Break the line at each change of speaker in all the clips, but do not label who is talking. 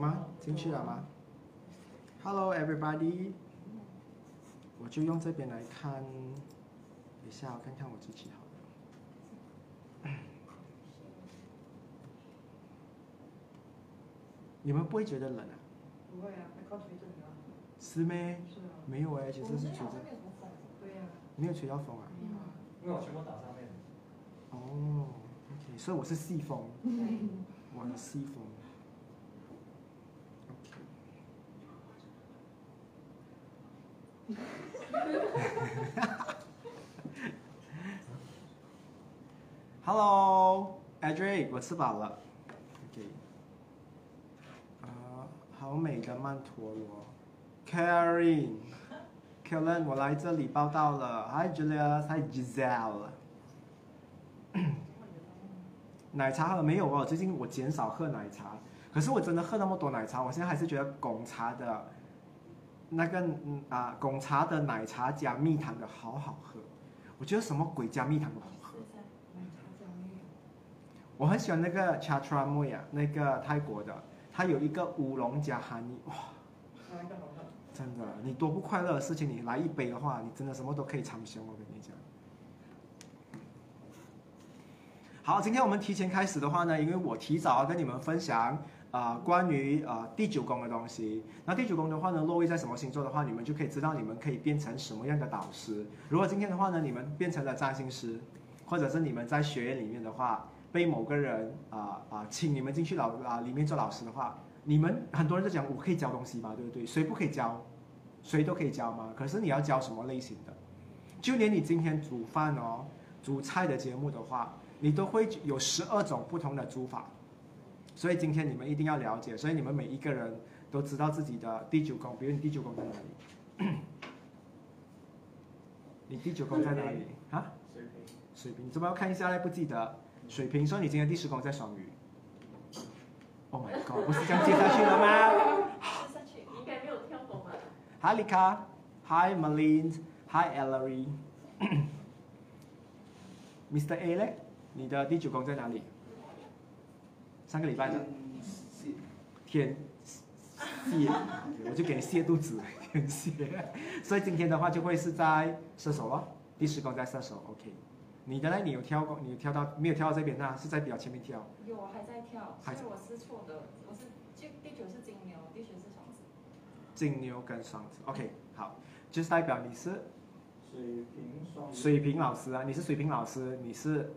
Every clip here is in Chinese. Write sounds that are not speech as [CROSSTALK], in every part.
有吗？进去了吗？Hello everybody，我就用这边来看，等一下我看看我自己好了。[COUGHS] 你们不会觉得冷啊？
不会啊，还靠吹着呢。
是咩？
是啊。
没有哎、其实是吹着，
对呀。
没有吹到风啊。
没有啊。
因为我全部打上面。
哦，OK，所以我是细风，我是细风。[LAUGHS] Hello，Adric，我吃饱了。OK。啊，好美的曼陀罗，Karen，Kellen，我来这里报道了。Hi Julia，Hi Giselle。[COUGHS] 奶茶喝没有哦？最近我减少喝奶茶，可是我真的喝那么多奶茶，我现在还是觉得贡茶的，那个嗯啊贡茶的奶茶加蜜糖的好好喝，我觉得什么鬼加蜜糖都好喝。我很喜欢那个 Chatra Moya，那个泰国的，它有一个乌龙加哈尼，哇，
哪一个好喝？
真的，你多不快乐的事情，你来一杯的话，你真的什么都可以尝鲜，我跟你讲。好，今天我们提前开始的话呢，因为我提早要跟你们分享啊、关于啊、第九宫的东西。那第九宫的话呢，落位在什么星座的话，你们就可以知道你们可以变成什么样的导师。如果今天的话呢，你们变成了占星师，或者是你们在学院里面的话，被某个人啊啊、请你们进去老啊、里面做老师的话，你们很多人都讲我可以教东西嘛，对不对？谁不可以教？谁都可以教吗？可是你要教什么类型的？就连你今天煮饭哦，煮菜的节目的话，你都会有十二种不同的煮法。所以今天你们一定要了解，所以你们每一个人都知道自己的第九宫，比如你第九宫在哪里？[COUGHS] 你第九宫在哪里啊？
水平。
水瓶，你怎么要看一下嘞？不记得。水瓶说你今天第十宫在双鱼。Oh my god，不是这样接下去了吗？
接下去应该没有跳过吧
？Hi Lika，Hi Malin，Hi Ellery。[COUGHS] Mr. A 嘞，你的第九宫在哪里？上个礼拜的天蝎，我就给你泻肚子，天蝎。所以今天的话就会是在射手咯，第十宫在射手，OK。你的呢？你有跳过？你有跳到没有跳到这边呢？是在比较前面跳。
有，我还在跳，
还
所以我是错的。我是就第九是金牛，第十是双子。
金牛跟双子，OK，好，就是代表你是
水平双鱼。
水瓶老师啊，你是水瓶老师，你是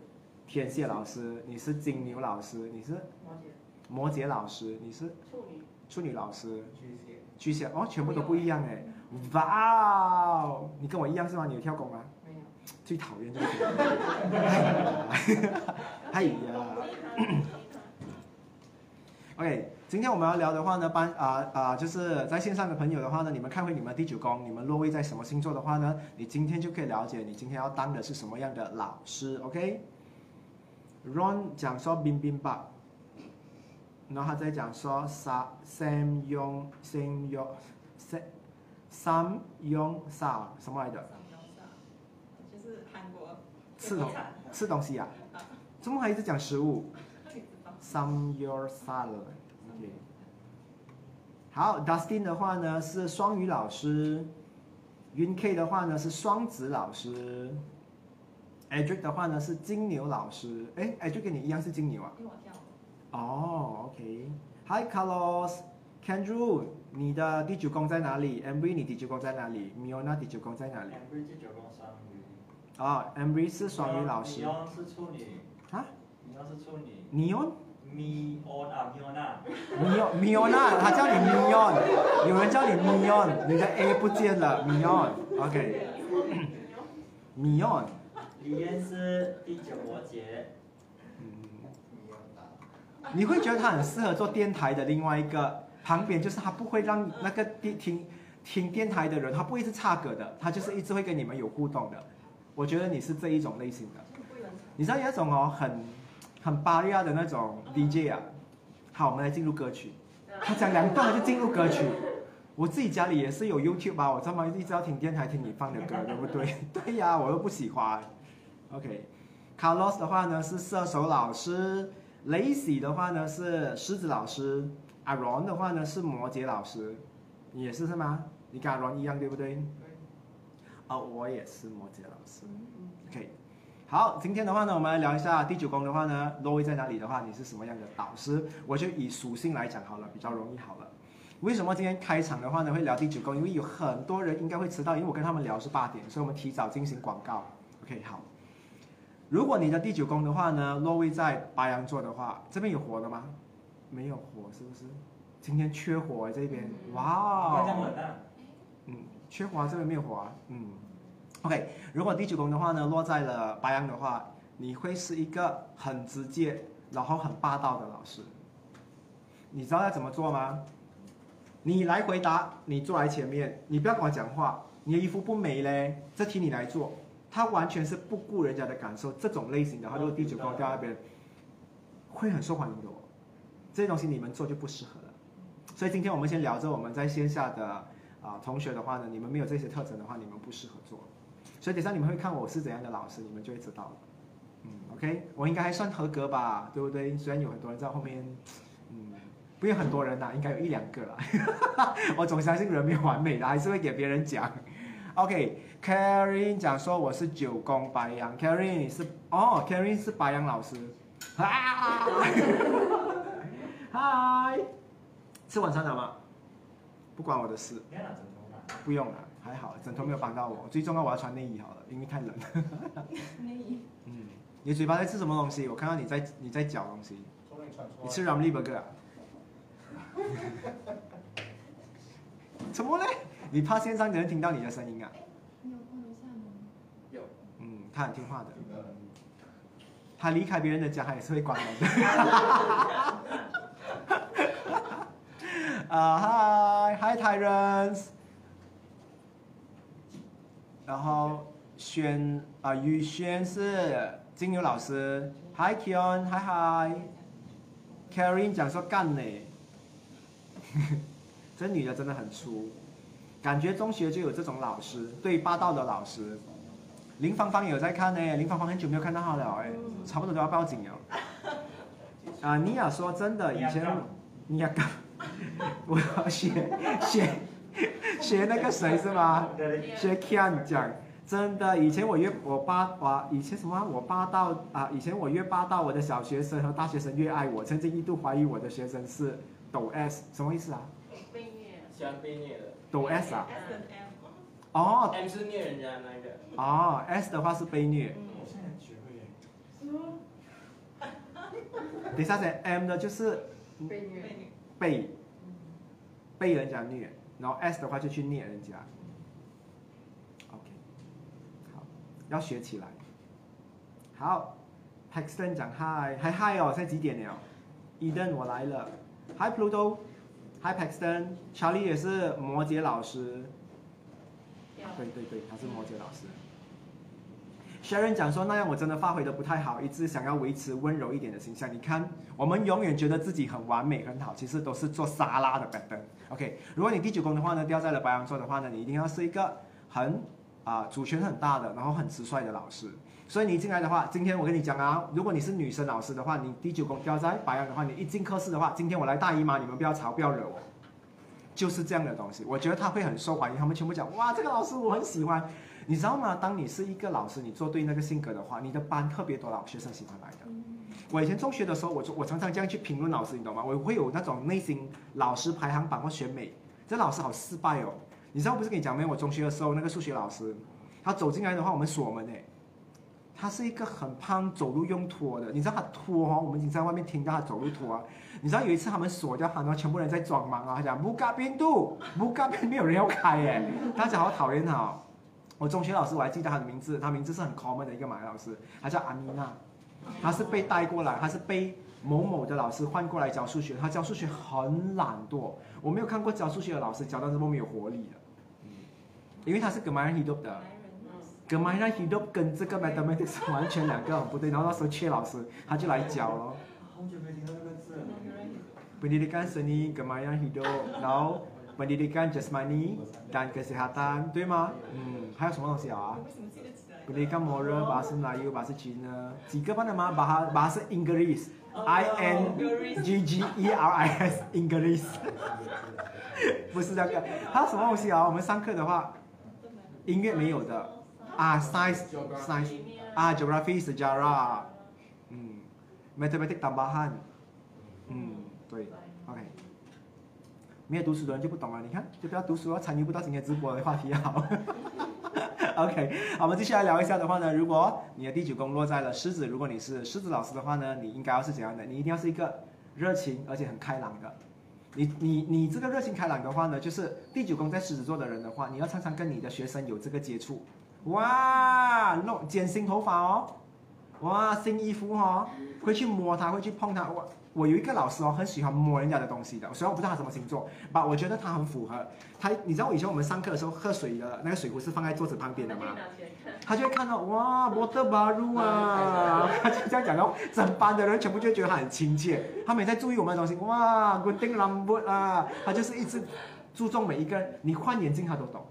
天蝎老师，你是金牛老师，你是
摩羯。
摩羯老师，你是
处女，
处女老师，
巨蟹。
巨蟹哦，全部都不一样哎，哇哦，你跟我一样是吗？你有跳拱吗？
没有。
最讨厌就是这个，[LAUGHS] 哎呀。[COUGHS] OK，今天我们要聊的话呢，班啊啊，就是在线上的朋友的话呢，你们看回你们第九宫，你们落位在什么星座的话呢，你今天就可以了解你今天要当的是什么样的老师，OK？Ron 讲说冰冰吧，然后他在讲说 Sa Sam Yong Sam Yong Sam Sam Yong Sa 什么来的？
就是韩国
吃东吃东西啊？
啊，
怎么还一直讲食物？
你知道
？Some your salad，OK、好，Dustin 的话呢是双语老师，Yun K 的话呢是双子老师，Edric 的话呢是金牛老师。哎，Edric 跟你一样是金牛啊？
因为我跳。
哦，OK。Hi Carlos，Kendrew，你的第九宫在哪里？Embry 你第九宫在哪里？Miona 第九宫在哪里
？Ambry 第九宫双鱼。
哦，Embry 是双鱼老师
米。翁是处女。
啊？
米翁是处女。米欧啊，米欧娜。
米奥米奥娜，他叫你米奥，有人叫你米奥，你的 A 不见了，米奥，OK，米奥，[LAUGHS]
李嫣是第九摩羯。
你会觉得他很适合做电台的另外一个，旁边就是他不会让那个电听听电台的人，他不会是插歌的，他就是一直会跟你们有互动的。我觉得你是这一种类型的，你知道有一种哦很很巴利亚的那种 DJ 啊。好，我们来进入歌曲。他讲两段就进入歌曲。我自己家里也是有 YouTube 啊，我专门一直要听电台听你放的歌，对不对？[LAUGHS] 对呀、我又不喜欢。OK，Carlos 的话呢是射手老师，Lacy 的话呢是狮子老师，Aaron 的话呢是摩羯老师，你也是是吗？你跟 Aaron 一样对不对？哦，我也是摩羯老师。OK，好，今天的话呢，我们来聊一下第九宫的话呢，落位在哪里的话，你是什么样的导师？我就以属性来讲好了，比较容易好了。为什么今天开场的话呢会聊第九宫？因为有很多人应该会迟到，因为我跟他们聊是八点，所以我们提早进行广告。OK，好。如果你的第九宫的话呢，落位在白羊座的话，这边有火的吗？没有火，是不是？今天缺火这边，哇！嗯，缺火啊，这边没有火啊，嗯。OK，如果第九宫的话呢，落在了白羊的话，你会是一个很直接，然后很霸道的老师。你知道要怎么做吗？你来回答，你坐在前面，你不要跟我讲话，你的衣服不美嘞，这题你来做。他完全是不顾人家的感受，这种类型的话，如果第九宫掉那边，会很受欢迎的哦。这些东西你们做就不适合了。所以今天我们先聊着我们在线下的啊、同学的话呢，你们没有这些特征的话，你们不适合做。所以等下你们会看我是怎样的老师，你们就会知道了。嗯，OK，我应该还算合格吧，对不对？虽然有很多人在后面，嗯，不有很多人呐、应该有一两个啦。[LAUGHS] 我总相信人没有完美的，还是会给别人讲。OK OK，Karen、讲说我是九宫白羊，Karen 你是哦，Karen 是白羊老师。啊！嗨，吃晚餐了吗？不关我的事，
不
用了，还好，枕头没有帮到我。最重要我要穿内衣好了，因为太冷。
内衣。
嗯，你嘴巴在吃什么东西？我看到你在你在嚼东西。
从那里传出来。
你吃 Ramly Burger 啊？[LAUGHS] 怎么嘞？你怕线上的人听到你的声音啊？他很听话的。他离开别人的家，他也是会关门的。[LAUGHS] 啊嗨嗨 Tyrants，然后轩啊宇轩是金牛老师，Hi Kion，嗨嗨，Karen 讲说干呢，[LAUGHS] 这女的真的很粗，感觉中学就有这种老师，对霸道的老师。林芳芳也有在看呢，林芳芳很久没有看到她了哎，差不多都要报警了。[LAUGHS] 啊，尼亚说真的，以前尼亚刚，[LAUGHS] 我要学学学那个谁是吗？学 Kian 讲，真的，以前我越我霸我以前什么啊我霸道啊，以前我越霸道，我的小学生和大学生越爱我，曾经一度怀疑我的学生是抖 S，什么意思啊？
被虐。
喜欢被虐的。
抖 S 啊。哦
M 是虐人家的那个。
哦，S 的话是被虐，
我现在学会耶。
等一下再 M 的就是
被虐。
被虐。
被被人家虐，然后 S 的话就去虐人家。OK，好，要学起来。好，Paxton 讲嗨，嗨嗨哦，现在几点了？Eden 我来了，Hi Pluto，Hi Paxton，Charlie 也是摩羯老师，对对对，他是摩羯老师。Sharon 讲说那样我真的发挥的不太好，一直想要维持温柔一点的形象。你看，我们永远觉得自己很完美很好，其实都是做沙拉的版本。OK，如果你第九宫的话呢，掉在了白羊座的话呢，你一定要是一个很啊、主权很大的，然后很直率的老师。所以你进来的话，今天我跟你讲啊，如果你是女生老师的话，你第九宫掉在白羊的话，你一进课室的话，今天我来大姨妈，你们不要吵，不要惹我。就是这样的东西，我觉得他会很受欢迎。他们全部讲哇，这个老师我很喜欢。你知道吗？当你是一个老师，你做对那个性格的话，你的班特别多老学生喜欢来的。我以前中学的时候，我就我常常这样去评论老师，你懂吗？我会有那种内心老师排行榜或选美，这老师好失败哦。你知道不是跟你讲没？我中学的时候那个数学老师，他走进来的话，我们锁门诶。他是一个很胖，走路用拖的。你知道他拖哦，我们已经在外面听到他走路拖啊。你知道有一次他们锁掉他，然后全部人在装忙啊，他讲不嘎边度，[LAUGHS] 不嘎边没有人要开耶，大家好讨厌他哦。我中学老师我还记得他的名字，他名字是很 common 的一个马来老师，他叫阿米娜，他是被带过来，他是被某某的老师换过来教数学，他教数学很懒惰，我没有看过教数学的老师教到这么没有活力的，因为他是 Gemaran Hidup 的。Gemaran Hidup 跟这个 Mathematics 完全两个很不对，然后那时候缺老师，他就来教咯。
好久没听到这个字了。
Pendidikan seni Gemaran Hidup，然后 Pendidikan Jasmani dan Kesehatan，对吗？嗯，还有什么东西啊？
为什么记得起来
？Pendidikan moral bahasa Melayu bahasa Cina. Tiga apa nama bahasa bahasa Inggris. I N G G E R I S English 不是那个，还有什么东西啊？我们上课的话，音乐没有的啊，science science 啊，geography sejarah，嗯，mathematics tambahan，嗯，对，OK。没有读书的人就不懂了，你看，就不要读书了，参与不到今天直播的话题好。[LAUGHS] OK，好，我们继续来聊一下的话呢，如果你的第九宫落在了狮子，如果你是狮子老师的话呢，你应该要是怎样的？你一定要是一个热情而且很开朗的。你你你这个热情开朗的话呢，就是第九宫在狮子座的人的话，你要常常跟你的学生有这个接触。哇，弄剪新头发哦，哇，新衣服哦，会去摸它，会去碰它。我我有一个老师哦，很喜欢摸人家的东西的，虽然我不知道他什么星座，吧，我觉得他很符合。他，你知道以前我们上课的时候喝水的那个水壶是放在桌子旁边的吗？他就会看到哇，water baru 啊，他 [LAUGHS] 就这样讲哦，整班的人全部就觉得他很亲切，他每在注意我们的东西，哇，good thing rambut 啊，他就是一直注重每一个人，你换眼镜他都懂，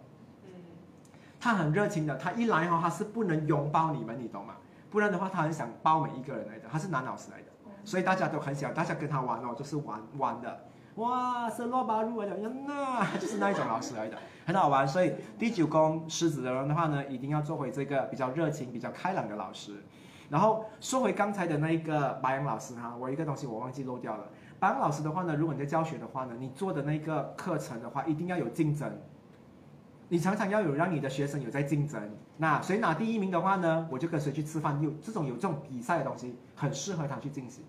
他很热情的，他一来哈、他是不能拥抱你们，你懂吗？不然的话他很想抱每一个人来的，他是男老师来的，所以大家都很喜欢，大家跟他玩哦，就是玩玩的。哇，是落巴入来的，人呐，就是那一种老师来的，很好玩。所以第九宫狮子的人的话呢，一定要做回这个比较热情、比较开朗的老师。然后说回刚才的那一个白羊老师哈，我一个东西我忘记漏掉了。白羊老师的话呢，如果你在教学的话呢，你做的那个课程的话，一定要有竞争。你常常要有让你的学生有在竞争。那谁拿第一名的话呢，我就跟谁去吃饭。有这种有这种比赛的东西，很适合他去进行。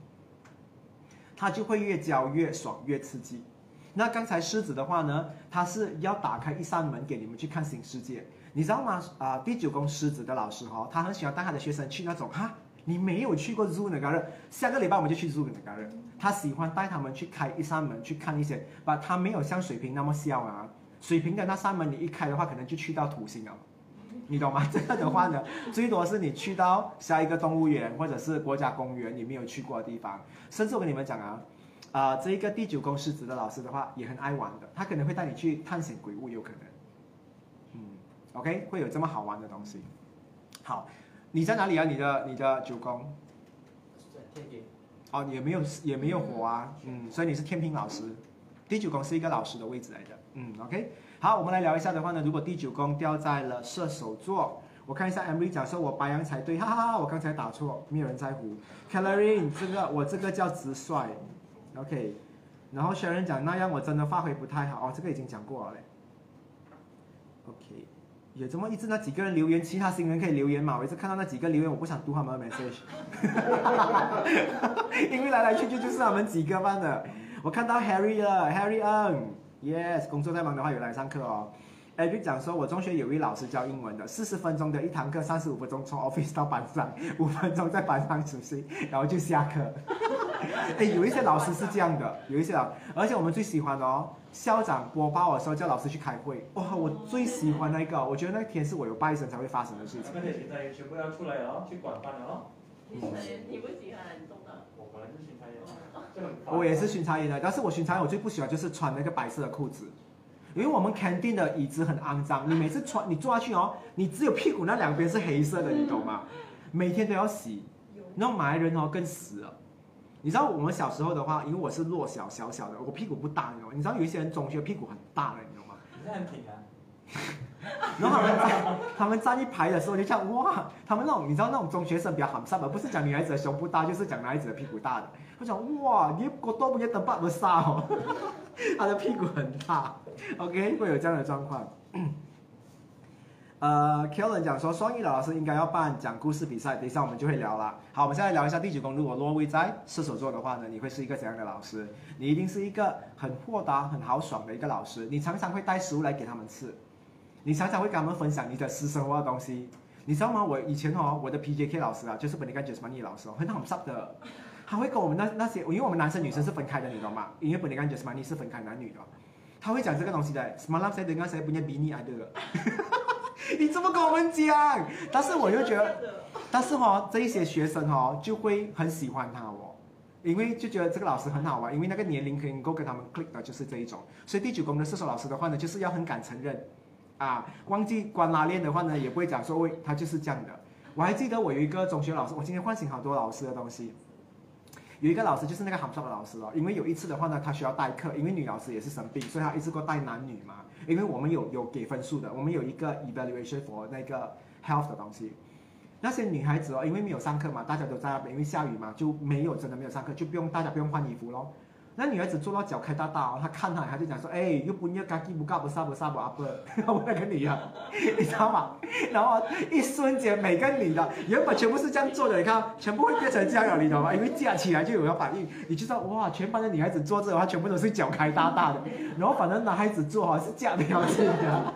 他就会越教越爽，越刺激。那刚才狮子的话呢，他是要打开一扇门给你们去看新世界，你知道吗？啊、第九宫狮子的老师哈、他很喜欢带他的学生去那种哈，你没有去过 Zoo 那个人，下个礼拜我们就去 Zoo 那个人。他喜欢带他们去开一扇门去看一些，把他没有像水瓶那么小啊，水平的那扇门你一开的话，可能就去到土星了。你懂吗？[LAUGHS] 这个的话呢，最多是你去到下一个动物园或者是国家公园你没有去过的地方，甚至我跟你们讲啊，啊、这一个第九宫狮子的老师的话也很爱玩的，他可能会带你去探险鬼屋，有可能，嗯，OK，会有这么好玩的东西。好，你在哪里啊？你的你的九宫
在天顶，
哦，也没有也没有火啊，嗯，所以你是天平老师，第九宫是一个老师的位置来的，嗯，OK。好，我们来聊一下的话呢，如果第九宫掉在了射手座，我看一下 Emily 讲说我白羊才对，[LAUGHS] 哈哈哈，我刚才打错，没有人在乎。Calorie，这个我这个叫直率，OK。然后 Sharon 讲那样我真的发挥不太好，哦，这个已经讲过了。OK，有这么一直那几个人留言，其他新人可以留言嘛？我一直看到那几个留言，我不想读他们的 message，[LAUGHS] 因为来来去去就是他们几个班的。我看到 Harry 了，Harry Ng，Yes，工作太忙的话有来上课哦。Eric 讲说，我中学有位老师教英文的，四十分钟的一堂课，三十五分钟从 office 到班上，[LAUGHS] 五分钟在班上休息，然后就下课。[LAUGHS] 哎，有一些老师是这样的，有一些老，而且我们最喜欢的哦，校长播报的时候叫老师去开会，哇，我最喜欢那个，我觉得那天是我有拜神才会发生的事情。
那些现在全部要出来了哦，去管饭了哦。
你喜欢你不喜欢很重的。
我本来就巡查员，这很烦
我也是巡查员的，但是我巡查员我最不喜欢就是穿那个白色的裤子，因为我们 canteen 的椅子很肮脏，你每次穿你坐下去哦，你只有屁股那两边是黑色的，你懂吗？每天都要洗，然后马来人哦更死了。你知道我们小时候的话，因为我是弱小小小的，我屁股不大，你知道有一些人中学屁股很大的，你懂吗？
你是很挺啊。[LAUGHS]
然后他们站他们站一排的时候，就讲哇，他们那种你知道那种中学生比较喊上的，不是讲女孩子的胸部大，就是讲男孩子的屁股大的。我讲哇，你个多不也等爸不杀哦，[LAUGHS] 他的屁股很大，OK，会有这样的状况。[COUGHS] 呃 k e l l e n 讲说，双语的老师应该要办讲故事比赛，等一下我们就会聊了。好，我们现在聊一下第九宫，如果落位在射手座的话呢，你会是一个怎样的老师？你一定是一个很豁达、很豪爽的一个老师，你常常会带食物来给他们吃。你常常会跟他们分享你的私生活的东西，你知道吗？我以前哦，我的 PJK 老师啊，就是本尼干 Jasmine 老师哦，很好 s 的，他会跟我们那那些，因为我们男生女生是分开的，你懂吗？因为本尼干 Jasmine 是分开男女的，他会讲这个东西的。Semalam saya dengar saya punya bini ada，你怎么跟我们讲？但是我又觉得，但是哦，这一些学生哦就会很喜欢他哦。因为就觉得这个老师很好玩，因为那个年龄可以能够跟他们 click 的就是这一种，所以第九宫的射手老师的话呢，就是要很敢承认，啊，忘记关拉链的话呢，也不会讲说喂，他就是这样的。我还记得我有一个中学老师，我今天唤醒好多老师的东西。有一个老师就是那个韩少的老师哦，因为有一次的话呢，他需要代课，因为女老师也是生病，所以他一次过带男女嘛。因为我们有有给分数的，我们有一个 evaluation for 那个 health 的东西。那些女孩子哦，因为没有上课嘛，大家都在那边，因为下雨嘛，就没有真的没有上课，就不用大家不用换衣服咯。那女孩子做到脚开大大哦，她看她，她就讲说，哎，又不要干不干不啥不啥不阿不，然后那个女的，[LAUGHS] 你知道吗？[LAUGHS] 然后一瞬间，每个女的原本全部是这样做的，你看，全部会变成这样了，你懂吗？因为架起来就有个反应，你就知道哇，全班的女孩子坐这的话，全部都是脚开大大的，然后反正男孩子做哈是这样的样子的。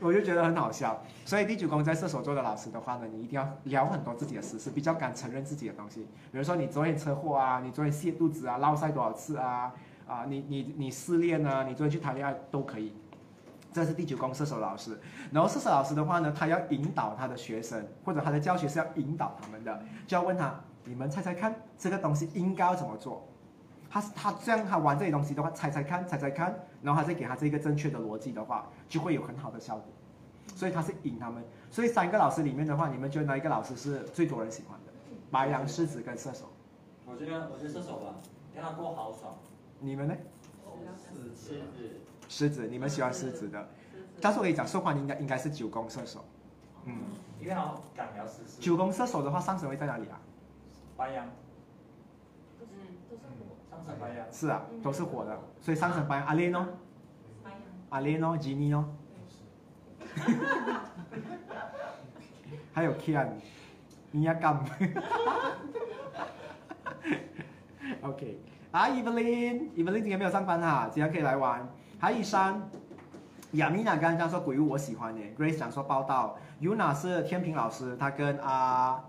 我就觉得很好笑，所以第九宫在射手座的老师的话呢，你一定要聊很多自己的私事，比较敢承认自己的东西。比如说你昨天车祸啊，你昨天泻肚子啊，落晒多少次啊，啊，你你你失恋啊，你昨天去谈恋爱都可以。这是第九宫射手老师，然后射手老师的话呢，他要引导他的学生或者他的教学是要引导他们的，就要问他，你们猜猜看这个东西应该要怎么做？他他这样他玩这些东西的话，猜猜看，猜猜看，然后他再给他这个正确的逻辑的话，就会有很好的效果。所以他是引他们。所以三个老师里面的话，你们觉得哪一个老师是最多人喜欢的？白羊、狮子跟射手。
我觉得我觉得射手吧，让他过好爽。
你们呢？
狮子，
狮子，你们喜欢狮子的。但是我跟你讲，受欢迎应该应该是九宫射手。嗯，
因为他敢聊狮子。
九宫射手的话，上升会在哪里啊？
白羊，
都是都是火，
上升白羊。
是啊，都是火的。所以上升白羊，阿莲哦，阿莲哦，吉尼哦。还有 Kian，你要干。OK，啊，Evelyn，Evelyn 今天没有上班哈，今天可以来玩。还有一山，亚米娜刚刚讲说鬼屋我喜欢耶，Grace 讲说报道，Yuna 是天平老师，他跟啊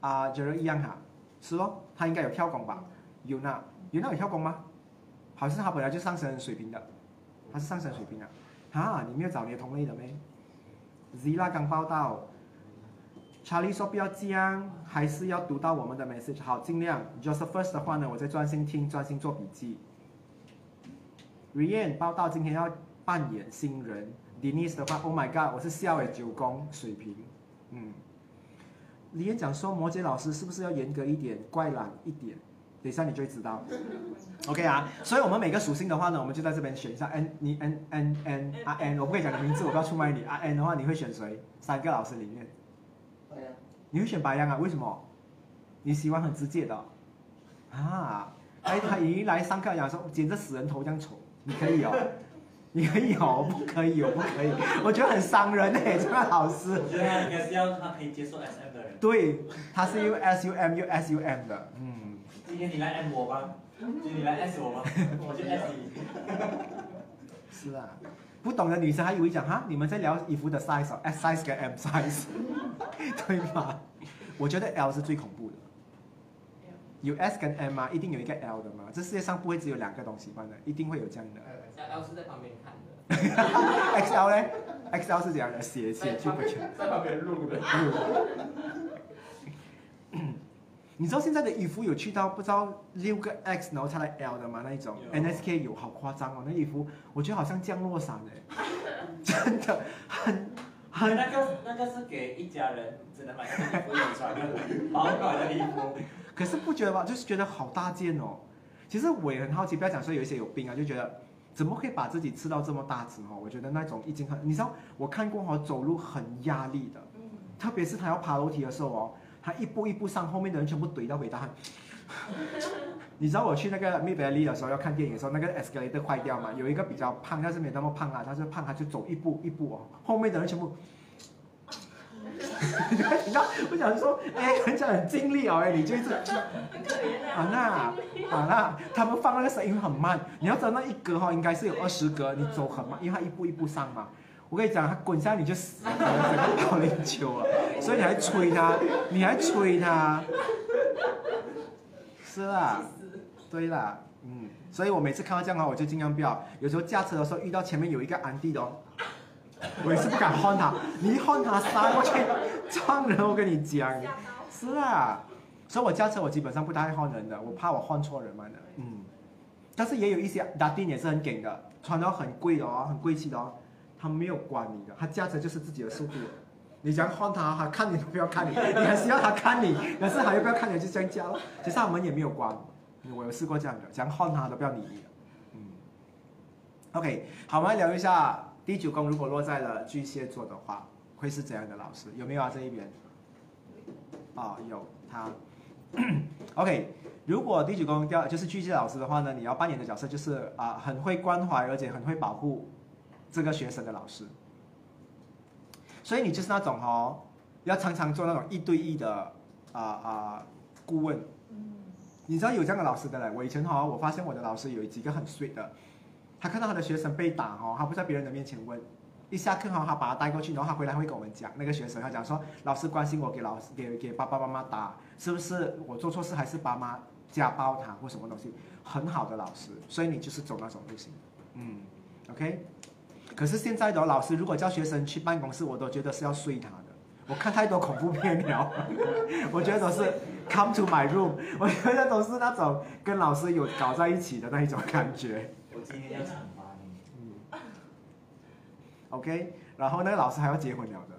啊 j e r 一样哈，是咯，他应该有跳广吧？Yuna，Yuna 有跳弓吗？好像他本来就上升水平的，他是上升水平的。哈，你没有找你同类的没？Zila 刚报道，Charlie 说不要这样，还是要读到我们的 message。好，尽量。Joseph First 的话呢，我在专心听，专心做笔记。Rian 报道今天要扮演新人。Denise 的话，Oh my God，我是笑诶九宫水平。嗯。李燕讲说摩羯老师是不是要严格一点，怪懒一点？等一下你就会知道，OK 啊，所以我们每个属性的话呢，我们就在这边选一下 N，你 N N N 啊 N，我不可以讲你名字，我不要出卖你啊 N 的话，你会选谁？三个老师里面，你会选白羊啊？为什么？你喜欢很直接的啊？哎，他一来上课讲说剪着死人头这样丑，你可以哦，你可以哦，不可以哦，不可以，我觉得很伤人哎，这个老师。
我觉得他应该是要他可以接受 SM 的人。
对，他是 U S U M U S U M 的，嗯。
今天你来 M 我吗？今天你来 S 我吗？[LAUGHS] 我就 S 你。
是啊，不懂的女生还以为讲哈，你们在聊衣服的 size 哦，S [LAUGHS] size 跟 M size，[LAUGHS] 对吗？我觉得 L 是最恐怖的。有 S 跟 M 啊，一定有一个 L 的吗。这世界上不会只有两个东西放的，一定会有这样的。
L 是在旁边看的
，XL 呢？XL 是怎样的？写写就不全。
在旁边录的。
你知道现在的衣服有去到不知道六个 X 然后才来 L 的吗？那一种 NSK 有，好夸张哦！那衣服我觉得好像降落伞 [LAUGHS] 哎，真的很很
那个那个是给一家人只能买那个衣服有穿的保暖的衣服。
可是不觉得吧？就是觉得好大件哦。其实我也很好奇，不要讲说有一些有病啊，就觉得怎么可以把自己吃到这么大只哦？我觉得那种已经很，你知道我看过哦，走路很压力的，
嗯，
特别是他要爬楼梯的时候哦，他一步一步上，后面的人全部怼到尾大汗。[LAUGHS] 你知道我去那个 Mid Valley 的时候要看电影的时候，那个 escalator 坏掉嘛，有一个比较胖，但是没那么胖啊，他是胖，他就走一步一步哦，后面的人全部。你知道，我想说，哎，人家很尽力哦，哎，你就一直
很可怜
啊
啊。
那啊那，他们放那个声音很慢，你要知道那一格哈、应该是有二十格，你走很慢，因为他一步一步上嘛。我跟你讲，他滚下来你就死了，整个保龄球了，所以你还催他，你还催他，是啦，对啦，嗯，所以我每次看到这样的话，我就尽量不要。有时候驾车的时候遇到前面有一个安迪的哦，我也是不敢换他，你一换他杀过去撞人，我跟你讲。是啊，所以我驾车我基本上不太换人的，我怕我换错人嘛的。嗯，但是也有一些打丁也是很梗的，穿的很贵的哦，很贵气的哦，他没有管你的，他驾车就是自己的速度。你想换他，他看你都不要看你，你还是要他看你，可是他又不要看你就这样驾咯。其实他们也没有关，我有试过这样的，想换他都不要理你。嗯，OK，好，我们来聊一下第九宫如果落在了巨蟹座的话，会是怎样的老师？有没有啊？这一边？啊、有他。[COUGHS] OK，如果第九宫掉就是巨蟹老师的话呢，你要扮演的角色就是啊、很会关怀而且很会保护这个学生的老师。所以你就是那种哦，要常常做那种一对一的啊啊、顾问。你知道有这样的老师的嘞？我以前哈、我发现我的老师有几个很 sweet 的，他看到他的学生被打哦，他不在别人的面前问，一下课哈、他把他带过去，然后他回来会跟我们讲，那个学生他讲说，老师关心我给老师给给爸爸妈妈打，是不是我做错事还是爸妈家暴他或什么东西？很好的老师，所以你就是走那种路线，嗯，OK。可是现在的老师如果叫学生去办公室，我都觉得是要睡他的。我看太多恐怖片了，[LAUGHS] 我觉得都是 come to my room，我觉得都是那种跟老师有搞在一起的那一种感觉。
我今天要惩罚你。
嗯，OK，然后那个老师还要结婚了的，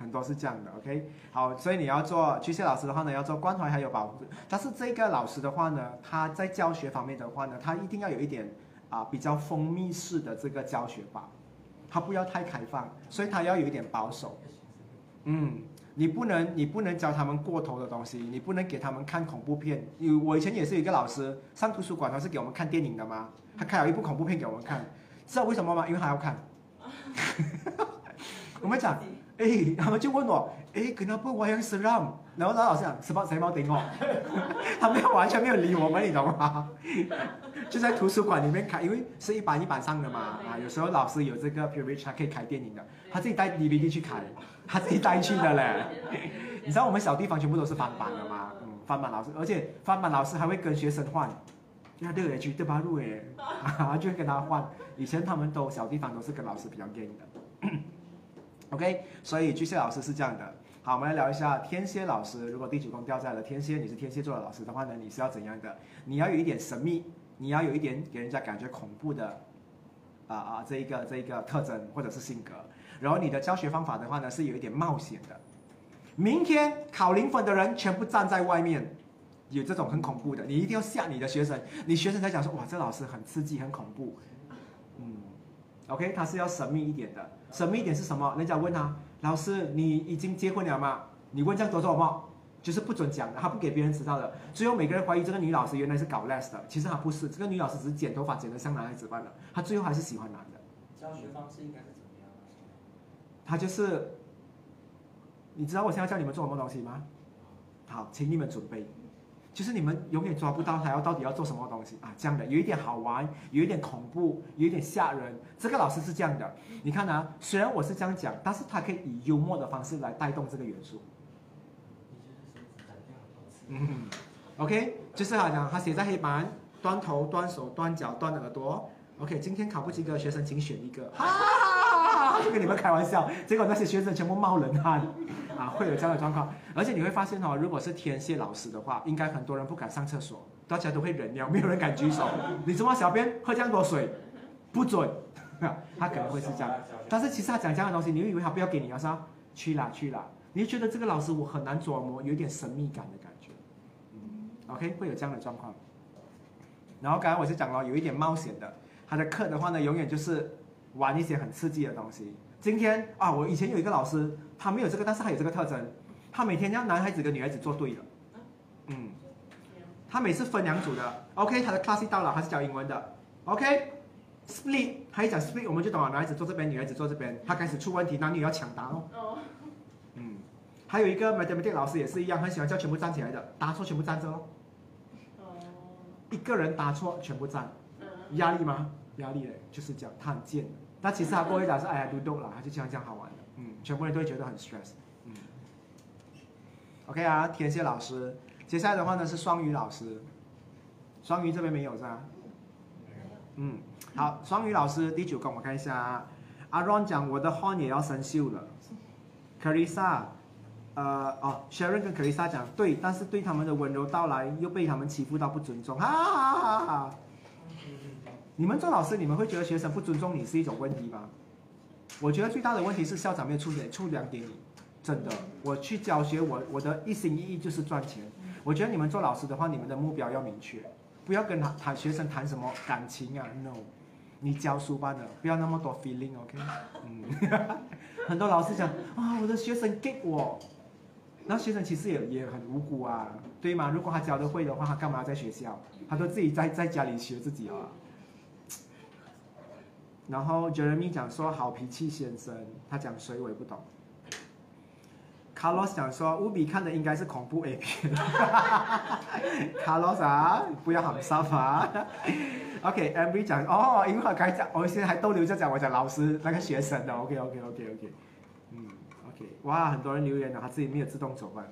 很多是这样的，OK。好，所以你要做巨蟹老师的话呢，要做关怀还有保护。但是这个老师的话呢，他在教学方面的话呢，他一定要有一点啊、比较封闭式的这个教学法，他不要太开放，所以他要有一点保守。嗯，你不能你不能教他们过头的东西，你不能给他们看恐怖片。有我以前也是有一个老师上图书馆，他是给我们看电影的嘛，他开了一部恐怖片给我们看，知道为什么吗？因为他要看。[LAUGHS] 我们讲，哎，他们就问我，哎，kenapa wayang seram？然后那老师讲 sebab saya mau tengok，[LAUGHS] 他没有完全没有理我们，你懂吗？就在图书馆里面看，因为是一版一版上的嘛，啊，有时候老师有这个 privilege，他可以开电影的，他自己带 DVD 去看，[LAUGHS] 他自己带去的嘞。[LAUGHS] 你知道我们小地方全部都是翻版的嘛？嗯，翻版老师，而且翻版老师还会跟学生换，那六来去对八？路哎，啊，就会跟他换。以前他们都小地方都是跟老师比较 g 的。OK，所以巨蟹老师是这样的。好，我们来聊一下天蝎老师。如果第九宫掉在了天蝎，你是天蝎座的老师的话呢，你是要怎样的？你要有一点神秘，你要有一点给人家感觉恐怖的啊啊这一个这一个特征或者是性格。然后你的教学方法的话呢，是有一点冒险的。明天考零分的人全部站在外面，有这种很恐怖的，你一定要吓你的学生，你学生才讲说哇，这老师很刺激，很恐怖。嗯，OK，他是要神秘一点的。神秘一点是什么？人家问他，老师，你已经结婚了吗？你问这样多做什么？就是不准讲的，他不给别人知道的。最后每个人怀疑这个女老师原来是搞 les 的，其实她不是，这个女老师只是剪头发剪得像男孩子般的，她最后还是喜欢男的。
教学方式应该是怎么样啊？
她就是，你知道我现在教你们做什么东西吗？好，请你们准备，就是你们永远抓不到他要到底要做什么东西啊，这样的，有一点好玩，有一点恐怖，有一点吓人。这个老师是这样的，你看啊，虽然我是这样讲，但是他可以以幽默的方式来带动这个元素。嗯，OK，就是他讲，他写在黑板，断头、断手、断脚、断耳朵。OK，今天考不及格的学生请选一个，哈哈哈哈哈，就跟你们开玩笑。结果那些学生全部冒冷汗，啊，会有这样的状况。而且你会发现哦，如果是天蝎老师的话，应该很多人不敢上厕所，大家都会忍尿，没有人敢举手。你怎么小便喝这样多水，不准，[LAUGHS] 他可能会是这样。但是其实他讲这样的东西，你会以为他不要给你，他说去啦去啦，你会觉得这个老师我很难琢磨，有一点神秘感的感觉。嗯，OK，会有这样的状况。然后刚才我就讲了，有一点冒险的，他的课的话呢，永远就是玩一些很刺激的东西。今天啊，我以前有一个老师，他没有这个，但是他有这个特征，他每天让男孩子跟女孩子做对的。嗯，他每次分两组的，OK，他的 class 一到了，他是教英文的，OK。split，他一讲 split，我们就懂了，男孩子坐这边，女孩子坐这边，他开始出问题，男女要抢答哦。
哦，
嗯，还有一个 mathematics 老师也是一样，很喜欢叫全部站起来的，答错全部站着哦。
哦，
一个人答错全部站，
嗯，
压力吗？压力嘞，就是这样，他很贱的。但其实他过会讲是哎呀，读懂了，他就这样讲好玩的，嗯，全部人都会觉得很 stress，嗯。OK 啊，天蝎老师，接下来的话呢是双鱼老师，双鱼这边没有是吧？嗯，好，双鱼老师第九宫我看一下啊，阿 Ron 讲我的 horn 也要生锈了，Carissa，呃哦，Sharon 跟 Carissa 讲对，但是对他们的温柔到来又被他们欺负到不尊重，哈哈哈哈。你们做老师，你们会觉得学生不尊重你是一种问题吗？我觉得最大的问题是校长没有出点出粮给你，真的。我去教学，我我的一心一意就是赚钱。我觉得你们做老师的话，你们的目标要明确，不要跟他谈学生谈什么感情啊，no。你教书班的，不要那么多 feeling，OK？、嗯，[LAUGHS] 很多老师讲啊，我的学生 get 我，那学生其实也也很无辜啊，对吗？如果他教的会的话，他干嘛要在学校？他都自己在在家里学自己啊。然后 Jeremy 讲说好脾气先生，他讲谁我也不懂。Carlos 讲说乌比看的应该是恐怖 A 片。[LAUGHS] Carlos 啊，不要喊沙发。OK，Amy 讲哦，因为我刚讲，我现在还逗留着讲我讲老师那个学生的。OK OK OK OK，嗯 OK，哇，很多人留言了，他自己没有自动走过来。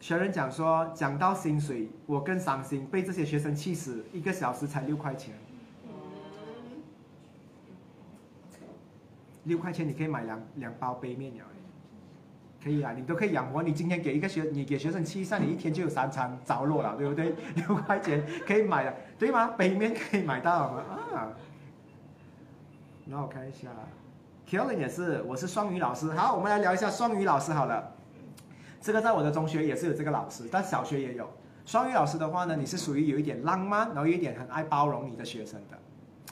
学人讲说，讲到薪水，我更伤心，被这些学生气死，一个小时才六块钱。六块钱你可以买两两包杯面了，可以啊，你都可以养活你。今天给一个学，你给学生吃一下，你一天就有三餐着落了，对不对？[LAUGHS] 六块钱可以买的，对吗？杯面可以买到吗？啊，那我看一下 k e l l n 也是，我是双语老师。好，我们来聊一下双语老师好了。这个在我的中学也是有这个老师，但小学也有。双语老师的话呢，你是属于有一点浪漫，然后有一点很爱包容你的学生的。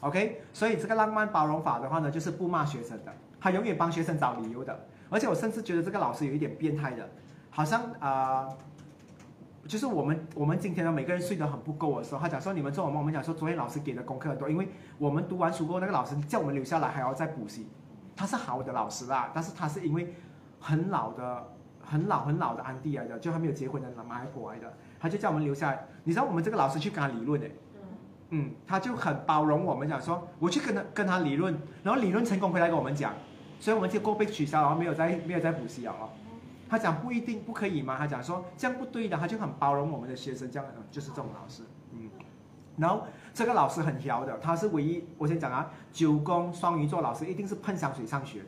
OK，所以这个浪漫包容法的话呢，就是不骂学生的，他永远帮学生找理由的。而且我甚至觉得这个老师有一点变态的，好像啊、就是我们我们今天呢每个人睡得很不够的时候，他讲说你们做我们，我们讲说昨天老师给的功课很多，因为我们读完书过后，那个老师叫我们留下来还要再补习。他是好的老师啦，但是他是因为很老的、很老很老的安迪来的，就还没有结婚的马来婆来的，他就叫我们留下来。你知道我们这个老师去跟他理论的。嗯，他就很包容我们，讲说我去跟他跟他理论，然后理论成功回来跟我们讲，所以我们结果被取消，然后没有再没有再补习了哦。他讲不一定不可以吗？他讲说这样不对的，他就很包容我们的学生，这样就是这种老师，嗯。然后这个老师很调的，他是唯一我先讲啊，九宫双鱼座老师一定是喷香水上学的，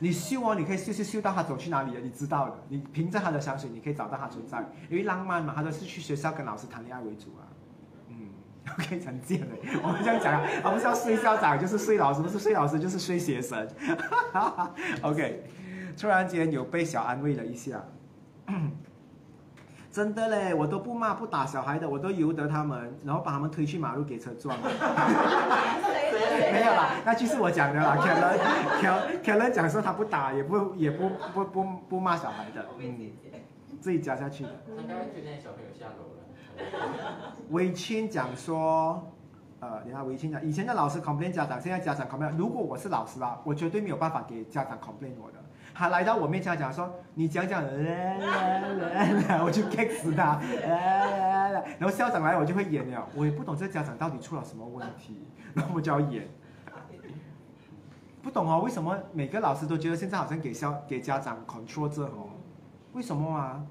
你嗅哦，你可以嗅嗅嗅到他走去哪里了，你知道的。你凭着他的香水，你可以找到他存在。因为浪漫嘛，他都是去学校跟老师谈恋爱为主啊。嗯，OK，常见的。[LAUGHS] 我们这样讲啊，我们是要睡校长，就是睡老师，不是睡老师就是睡学生。[LAUGHS] OK，突然间有被小安慰了一下。真的嘞，我都不骂不打小孩的，我都由得他们，然后把他们推去马路给车撞。[LAUGHS] 没有啦，那句是我讲的啦。可能可可能讲说他不打，也不也不不不不骂小孩的，嗯，自己加下去的。
他应该会觉得小朋友下楼了。
伟清讲说，呃，你看伟清讲，以前的老师 complain 家长，现在家长 complain。如果我是老师啊，我绝对没有办法给家长 complain 我的。他来到我面前讲说，你讲讲，我就 kick 死他，然后校长来我就会演了，我也不懂这家长到底出了什么问题，然后我就要演。不懂哦，为什么每个老师都觉得现在好像给校给家长 control 这哦？为什么啊？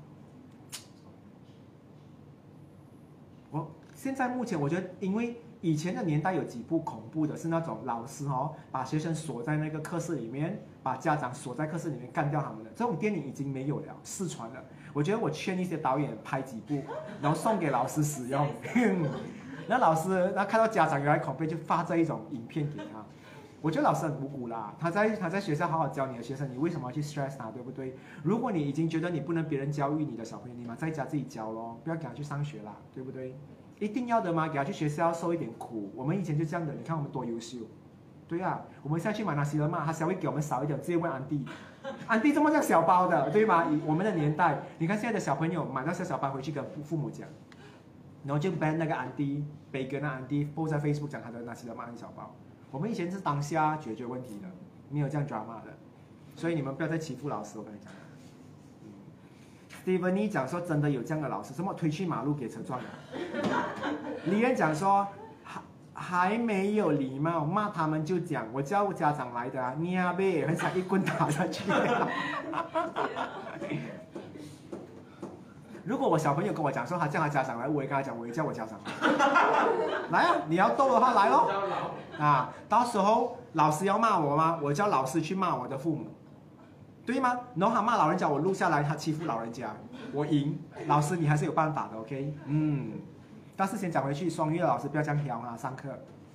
我现在目前我觉得，因为以前的年代有几部恐怖的，是那种老师哦，把学生锁在那个课室里面，把家长锁在课室里面干掉他们的。这种电影已经没有了，失传了。我觉得我劝一些导演拍几部，然后送给老师使用。[LAUGHS] 那老师，那看到家长有来恐怖，就发这一种影片给他。我觉得老师很无辜啦，他在他在学校好好教你的学生，你为什么要去 stress 他，对不对？如果你已经觉得你不能别人教育你的小朋友，你嘛在家自己教咯，不要给他去上学啦，对不对？一定要的吗？给他去学校受一点苦。我们以前就这样的，你看我们多优秀。对呀、我们现在去买那些了嘛，他稍微给我们少一点，直接问安迪，安迪这么叫小包的，对吗？以我们的年代，你看现在的小朋友买到小小包回去跟父父母讲，然后就 ban 那个安迪，北跟那安迪 po 在 Facebook 讲他的那些的嘛小包。我们以前是当下解决问题的，没有这样 drama 的，所以你们不要再欺负老师，我跟你讲。Stephanie 讲说真的有这样的老师，什么推去马路给车撞的。[LAUGHS] 李恩讲说还还没有礼貌，骂他们就讲我叫家长来的啊，你啊呗，很想一棍打下去。[LAUGHS] 如果我小朋友跟我讲说他叫他家长来，我也跟他讲，我也叫我家长来。[LAUGHS] 来啊，你要斗的话来咯。啊，到时候老师要骂我吗？我叫老师去骂我的父母，对吗？然后他骂老人家，我录下来，他欺负老人家，我赢。老师你还是有办法的，OK？嗯，但是先讲回去，双语的老师不要这样挑啊，上课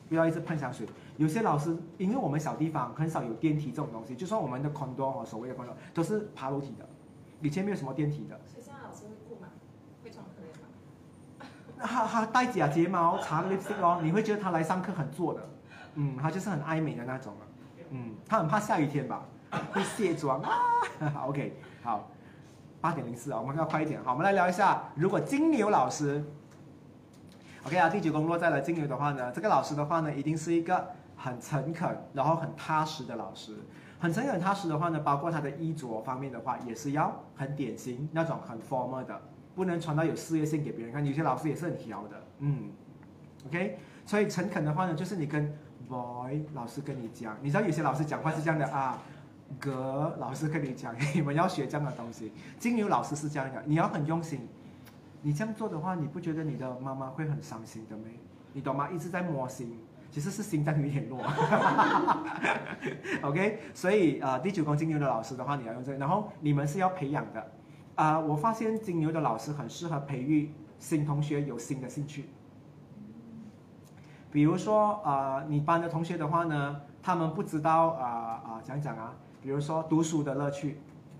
不要一直喷香水。有些老师，因为我们小地方很少有电梯这种东西，就算我们的 condo 哦，所谓的 condo 都是爬楼梯的，以前没有什么电梯的。
所以现在老师会酷吗？会装可怜吗？
他他戴假睫毛、擦 lipstick 哦，你会觉得他来上课很做的，嗯，他就是很爱美的那种啊，嗯，他很怕下雨天吧，会卸妆啊。OK，好，八点零四啊，我们要快一点。好，我们来聊一下，如果金牛老师，OK 啊，第九宫落在了金牛的话呢，这个老师的话呢，一定是一个很诚恳，然后很踏实的老师。很诚恳、很踏实的话呢，包括他的衣着方面的话，也是要很典型那种很 formal 的。不能穿到有事业线给别人看。有些老师也是很挑的，嗯，OK。所以诚恳的话呢，就是你跟 boy 老师跟你讲，你知道有些老师讲话是这样的啊，格老师跟你讲，你们要学这样的东西。金牛老师是这样的，你要很用心。你这样做的话，你不觉得你的妈妈会很伤心的没？你懂吗？一直在摸心，其实是心脏有点弱。[LAUGHS] OK，所以呃，第九宫金牛的老师的话，你要用这个，然后你们是要培养的。啊、我发现金牛的老师很适合培育新同学有新的兴趣。比如说，呃，你班的同学的话呢，他们不知道啊啊、讲讲啊，比如说读书的乐趣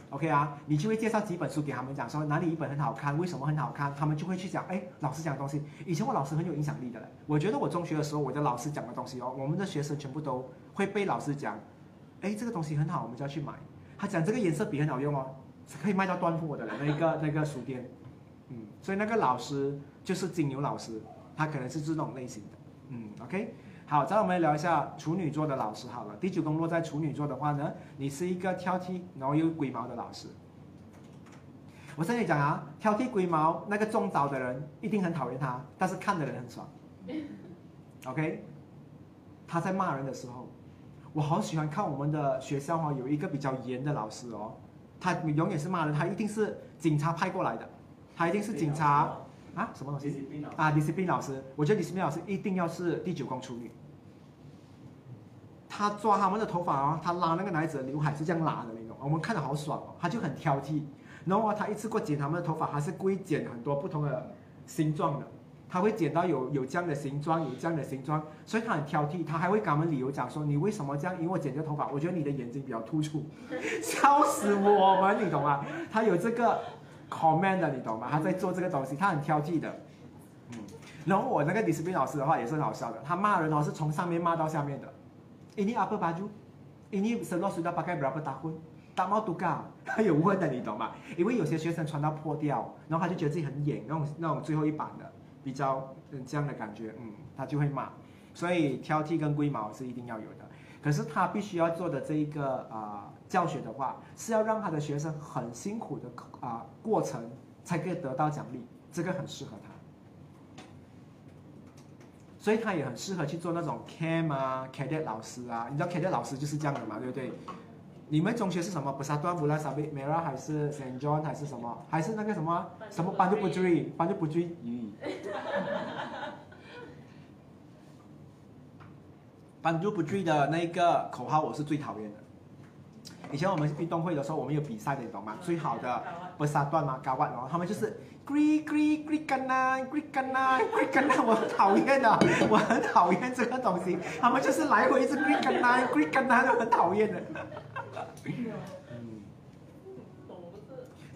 ，OK 啊，你就会介绍几本书给他们讲，说哪里一本很好看，为什么很好看，他们就会去讲，哎，老师讲的东西，以前我老师很有影响力的嘞，我觉得我中学的时候，我的老师讲的东西哦，我们的学生全部都会被老师讲，哎，这个东西很好，我们就要去买，他讲这个颜色笔很好用哦，是可以卖到断货的那个那个书店，嗯，所以那个老师就是金牛老师，他可能是这种类型的，嗯，OK，好，再我们聊一下处女座的老师好了，第九宫落在处女座的话呢，你是一个挑剔然后又龟毛的老师。我跟你讲啊，挑剔龟毛那个中招的人一定很讨厌他，但是看的人很爽。OK，他在骂人的时候，我好喜欢看我们的学校哈、有一个比较严的老师哦，他永远是骂人，他一定是警察派过来的，他一定是警察啊什么东西？啊，discipline 老师，我觉得 discipline 老师一定要是第九宫处女。他抓他们的头发哦，他拉那个男子的刘海是这样拉的那种，我们看的好爽哦。他就很挑剔，然后啊，他一次过剪他们的头发，还是故意剪很多不同的形状的。他会剪到有有这样的形状，有这样的形状，所以他很挑剔。他还会给我们理由讲说，你为什么这样？因为我剪这个头发，我觉得你的眼睛比较突出，笑死我们，你懂吗？他有这个 comment 的，你懂吗？他在做这个东西，他很挑剔的。嗯，然后我那个 discipline 老师的话也是很好笑的，他骂人哦是从上面骂到下面的。Ini apa baju? Ini selor sudah pakai berapa tahun? Tak mau tukar？他有问的，你懂吗？因为有些学生穿到破掉，然后他就觉得自己很演那种那种最后一版的，比较嗯这样的感觉，嗯，他就会骂。所以挑剔跟龟毛是一定要有的。可是他必须要做的这一个啊、教学的话，是要让他的学生很辛苦的啊、过程才可以得到奖励，这个很适合他。所以他也很适合去做那种 cam 啊、cadet 老师啊，你知道 cadet 老师就是这样的嘛，对不对？你们中学是什么？不是端布拉萨贝梅拉还是 Saint John 还是什么？还是那个什么什么班就不注意，班就不注意。咦 [LAUGHS] 班就不注意的那个口号，我是最讨厌的。以前我们运动会的时候，我们有比赛的，你懂吗？最好的不是段吗，高万哦，他们就是 gri gri gri 干呐，gri 干呐，gri 干呐，我很讨厌的，我很讨厌这个东西。他们就是来回一直 Greek 干呐，Greek 干呐，都很讨厌的。嗯，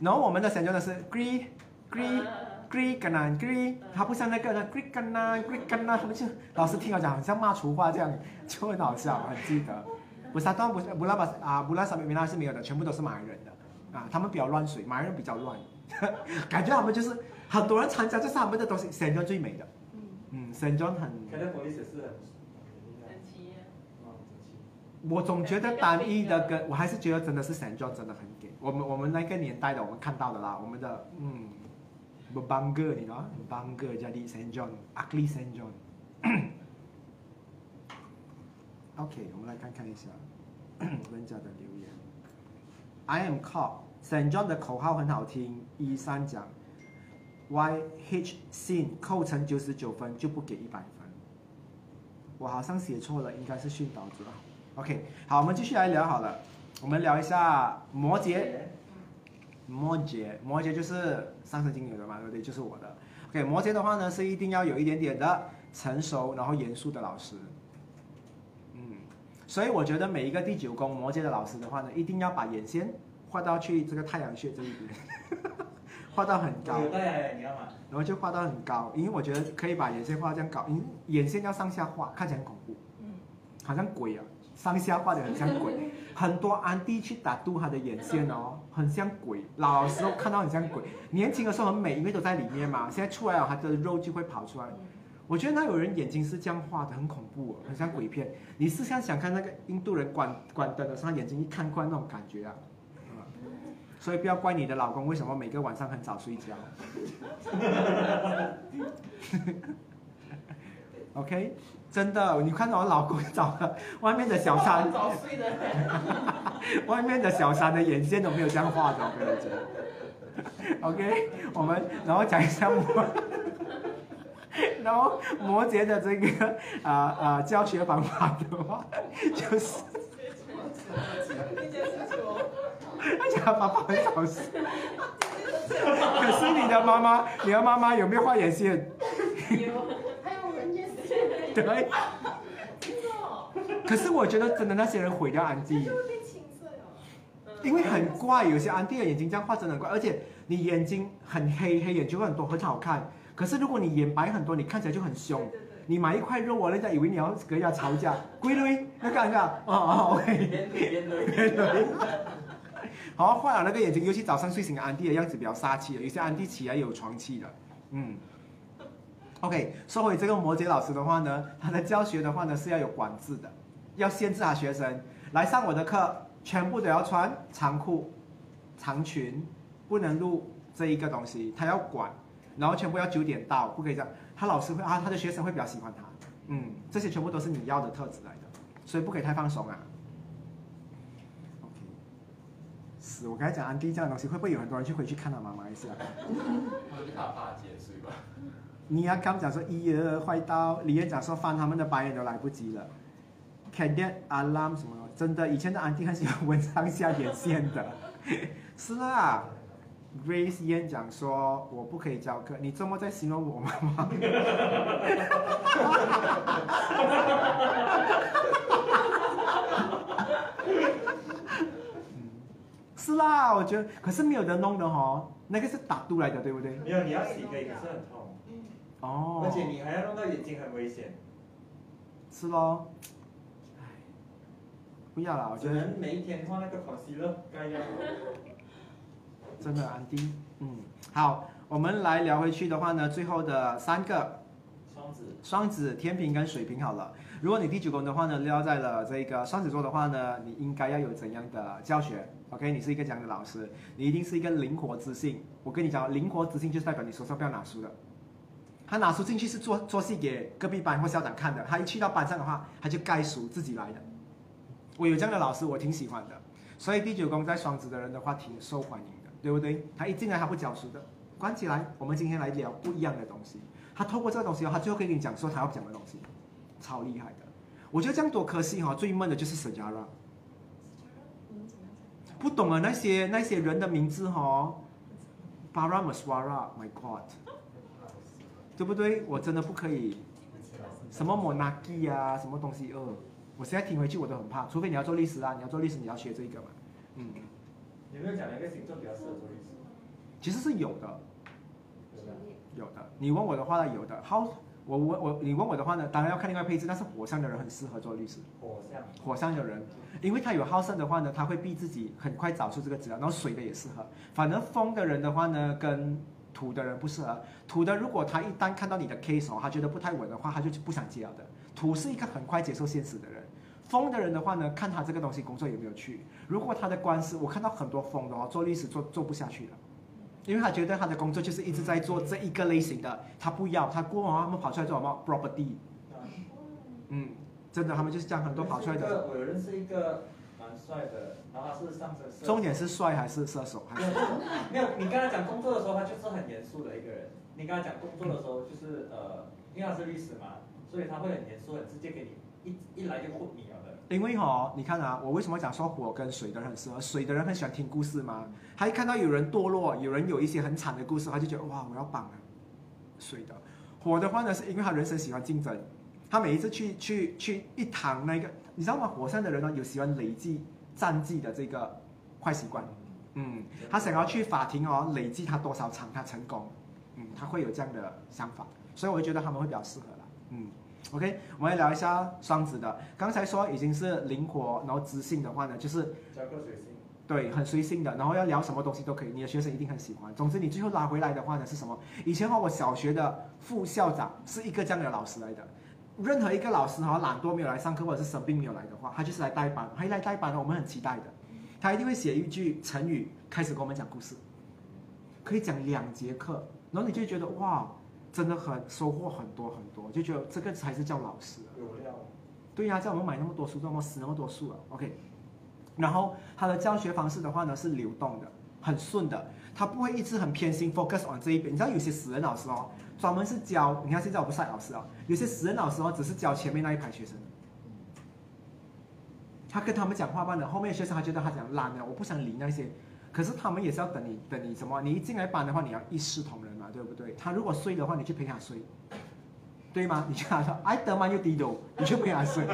然后我们的想用的是 gri gri gri 干呐 gri，它不像那个的 gri 干呐 gri 干呐，他们就老师听我讲，像骂厨话这样，就很好笑，很记得。不沙段不是布拉巴啊布拉萨米米拉是没有的，全部都是马来人的啊，他们比较乱水，马来人比较乱，[LAUGHS] 感觉他们就是很多人参加，就是他们的东西 Saint John 最美的，
嗯，
嗯
神奇耶。
哦，
我总觉得单一的跟我还是觉得真的是 Saint John 真的很给我们我们那个年代的我们看到的啦，我们的嗯，bangga 你知道吗？bangga jadi Saint John ugly Saint John。OK，我们来看看一下 [COUGHS] 人家的留言。I am caught。Saint John 的口号很好听，一三讲，Y H sin 扣成九十九分就不给一百分。我好像写错了，应该是训导主任。OK，好，我们继续来聊好了。我们聊一下摩羯，摩羯，摩羯就是上升金牛的嘛，对不对？就是我的。OK，摩羯的话呢是一定要有一点点的成熟，然后严肃的老师。嗯，所以我觉得每一个第九宫摩羯的老师的话呢，一定要把眼线画到去这个太阳穴这一边，[LAUGHS] 画到很高。
对你要吗？
然后就画到很高，因为我觉得可以把眼线画这样高，因为眼线要上下画，看起来很恐怖，
嗯，
好像鬼啊，上下画的很像鬼。[LAUGHS] 很多安迪去打度他的眼线哦，很像鬼，老的时候看到很像鬼，年轻的时候很美，因为都在里面嘛，现在出来了，他的肉就会跑出来。我觉得那有人眼睛是这样画的，很恐怖、哦，很像鬼片。你试想想看那个印度人关关灯的时候，他眼睛一看惯那种感觉啊。嗯所以不要怪你的老公为什么每个晚上很早睡觉。[LAUGHS] [LAUGHS] OK，真的，你看到我老公找了 [LAUGHS] 外面的小三，
早睡的人，
外面的小三的眼线都没有这样画的，我跟你讲。OK，我们然后讲一下摩，然后摩羯的这个啊啊、教学方法的话，就是
听见清楚哦。
而且他爸爸很早睡。可是你的妈妈，你的妈妈有没有画眼线？
有，
还有人也是，
对。可是我觉得真的那些人毁掉安迪。因为很怪，有些安迪的眼睛这样画真的很怪，而且你眼睛很黑，黑眼就会很多，很好看。可是如果你眼白很多，你看起来就很凶。
对对对。
你买一块肉啊，人家以为你要跟人家吵架，[LAUGHS] 归类，那看一下，哦哦，OK，
边对边对。
对对。[LAUGHS] 好，换了那个眼睛，尤其早上睡醒的安迪的样子比较杀气的，有些安迪起来有床气的，嗯。OK，说回这个摩羯老师的话呢，[LAUGHS] 他的教学的话呢是要有管制的，要限制他学生来上我的课，全部都要穿长裤、长裙，不能录这一个东西，他要管，然后全部要九点到，不可以这样。他老师会啊，他的学生会比较喜欢他，嗯，这些全部都是你要的特质来的，所以不可以太放松啊。OK，是我刚才讲安迪这样的东西，会不会有很多人去回去看他妈妈一下？
我是怕怕结束吧。
你要刚讲说一月坏到，李彦讲说翻他们的白眼都来不及了。Cadet alarm 什么？真的，以前的安迪很喜欢纹上下眼线的。[LAUGHS] 是啊，Grace 燕讲说我不可以教课，你这么在形容我妈妈？嗯 [LAUGHS] 是啦，我觉得，可是没有人弄的哦，那个是打度来的，对不对？
没有，你要洗可以，可是很痛，
哦，
而且你还要弄到眼睛很危险，
是咯，唉，不要啦，我觉得
每一天画那个 concealer，该要。
真的安迪，嗯，好，我们来聊回去的话呢，最后的三个
双子，
双子、天平跟水瓶好了。如果你第九宫的话呢，撩在了这个双子座的话呢，你应该要有怎样的教学？OK，你是一个怎样的老师？你一定是一个灵活自信。我跟你讲，灵活自信就是代表你手上不要拿书的。他拿书进去是做做戏给隔壁班或校长看的，他一去到班上的话，他就盖书自己来的。我有这样的老师，我挺喜欢的。所以第九宫在双子的人的话挺受欢迎的，对不对？他一进来他不讲书的，关起来，我们今天来聊不一样的东西。他透过这个东西，他最后可以跟你讲说他要讲的东西，超厉害的。我觉得这样多可惜哈、最闷的就是沈佳拉，
嗯，怎么样才？
不懂啊那些那些人的名字哈、哦、，Bara Maswara，My God，对不对？我真的不可以，什么 Monarchy 啊，什么东西呃，我现在听回去我都很怕，除非你要做律师啊，你要做律师你要学这个嘛，嗯，
有没有讲哪个星座比较适合做律师？
其实是有的，
有的。
有的。你问我的话呢，有的。好，我我我，你问我的话呢，当然要看另外配置，但是火象的人很适合做律师。
火象，
火象的人，因为他有好胜的话呢，他会逼自己很快找出这个资料，然后水的也适合。反而风的人的话呢，跟土的人不适合。土的如果他一旦看到你的 case 哦，他觉得不太稳的话，他就不想接了的。土是一个很快接受现实的人。风的人的话呢，看他这个东西工作有没有去。如果他的官司，我看到很多疯的哦，做律师做做不下去了。因为他觉得他的工作就是一直在做这一个类型的，他不要，他过往他们跑出来做什么 property，嗯，真的他们就是这样很多跑出来的。
我有认识一个蛮帅的，然后他是上升射手。
重点是帅还是射手？还是 [LAUGHS]
没有，你跟他讲工作的时候，他就是很严肃的一个人。你跟他讲工作的时候，就是呃，因为他是律师嘛，所以他会很严肃，很直接给你一一来就混你了的。
因为哈、你看啊，我为什么讲说火跟水的人很适合？水的人很喜欢听故事嘛，他一看到有人堕落，有人有一些很惨的故事，他就觉得哇，我要帮啊，水的。火的话呢，是因为他人生喜欢竞争，他每一次去去去一躺那个，你知道吗？火山的人呢，有喜欢累积战绩的这个坏习惯。嗯，他想要去法庭哦，累计他多少场他成功，嗯，他会有这样的想法，所以我会觉得他们会比较适合啦。嗯，OK，我们来聊一下双子的，刚才说已经是灵活，然后知性的话呢，就是
交个水性，
对，很随性的，然后要聊什么东西都可以，你的学生一定很喜欢。总之，你最后拉回来的话呢是什么？以前哈，我小学的副校长是一个这样的老师来的。任何一个老师哈懒惰没有来上课或者是生病没有来的话，他就是来代班，他一来代班呢，我们很期待的。他一定会写一句成语，开始跟我们讲故事，可以讲两节课，然后你就觉得哇，真的很收获很多很多，就觉得这个才是叫老师。
有料。
对呀、叫我们买那么多书，那么死那么多书啊，OK。然后他的教学方式的话呢是流动的，很顺的，他不会一直很偏心 focus on 这一边。你知道有些死人老师哦，专门是教，你看现在我不是老师啊，有些死人老师哦，只是教前面那一排学生。他跟他们讲话罢了，后面学生他觉得他讲懒了，我不想理那些。可是他们也是要等你，等你什么？你一进来班的话，你要一视同仁嘛，对不对？他如果睡的话，你去陪他睡，对吗？你就跟他说，哎，得嘛又低头，你就陪他睡。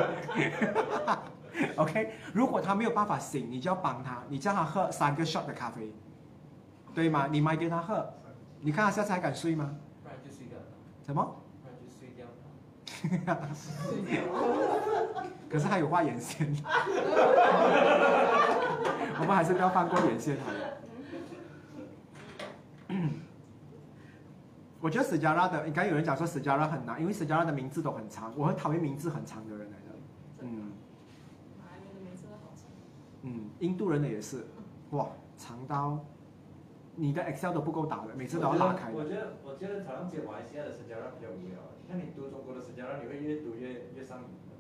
OK，如果他没有办法醒，你就要帮他，你叫他喝三个 shot 的咖啡，对吗？你买给他喝，你看他下次还敢睡吗？
不然就睡掉，
什么？
不然就睡掉。
可是他有画眼线，[LAUGHS] 我们还是不要放过眼线好了。我觉得史嘉拉的，应该有人讲说史嘉拉很难，因为史嘉拉的名字都很长，我很讨厌名字很长的人来的。嗯。嗯，印度人的也是，哇，长到你的 Excel 都不够打的，每次都要拉开的。
我觉得，我觉得好像接马来西亚的史加拉比较无聊。像你读中国的史加拉，你会越读越越上瘾的。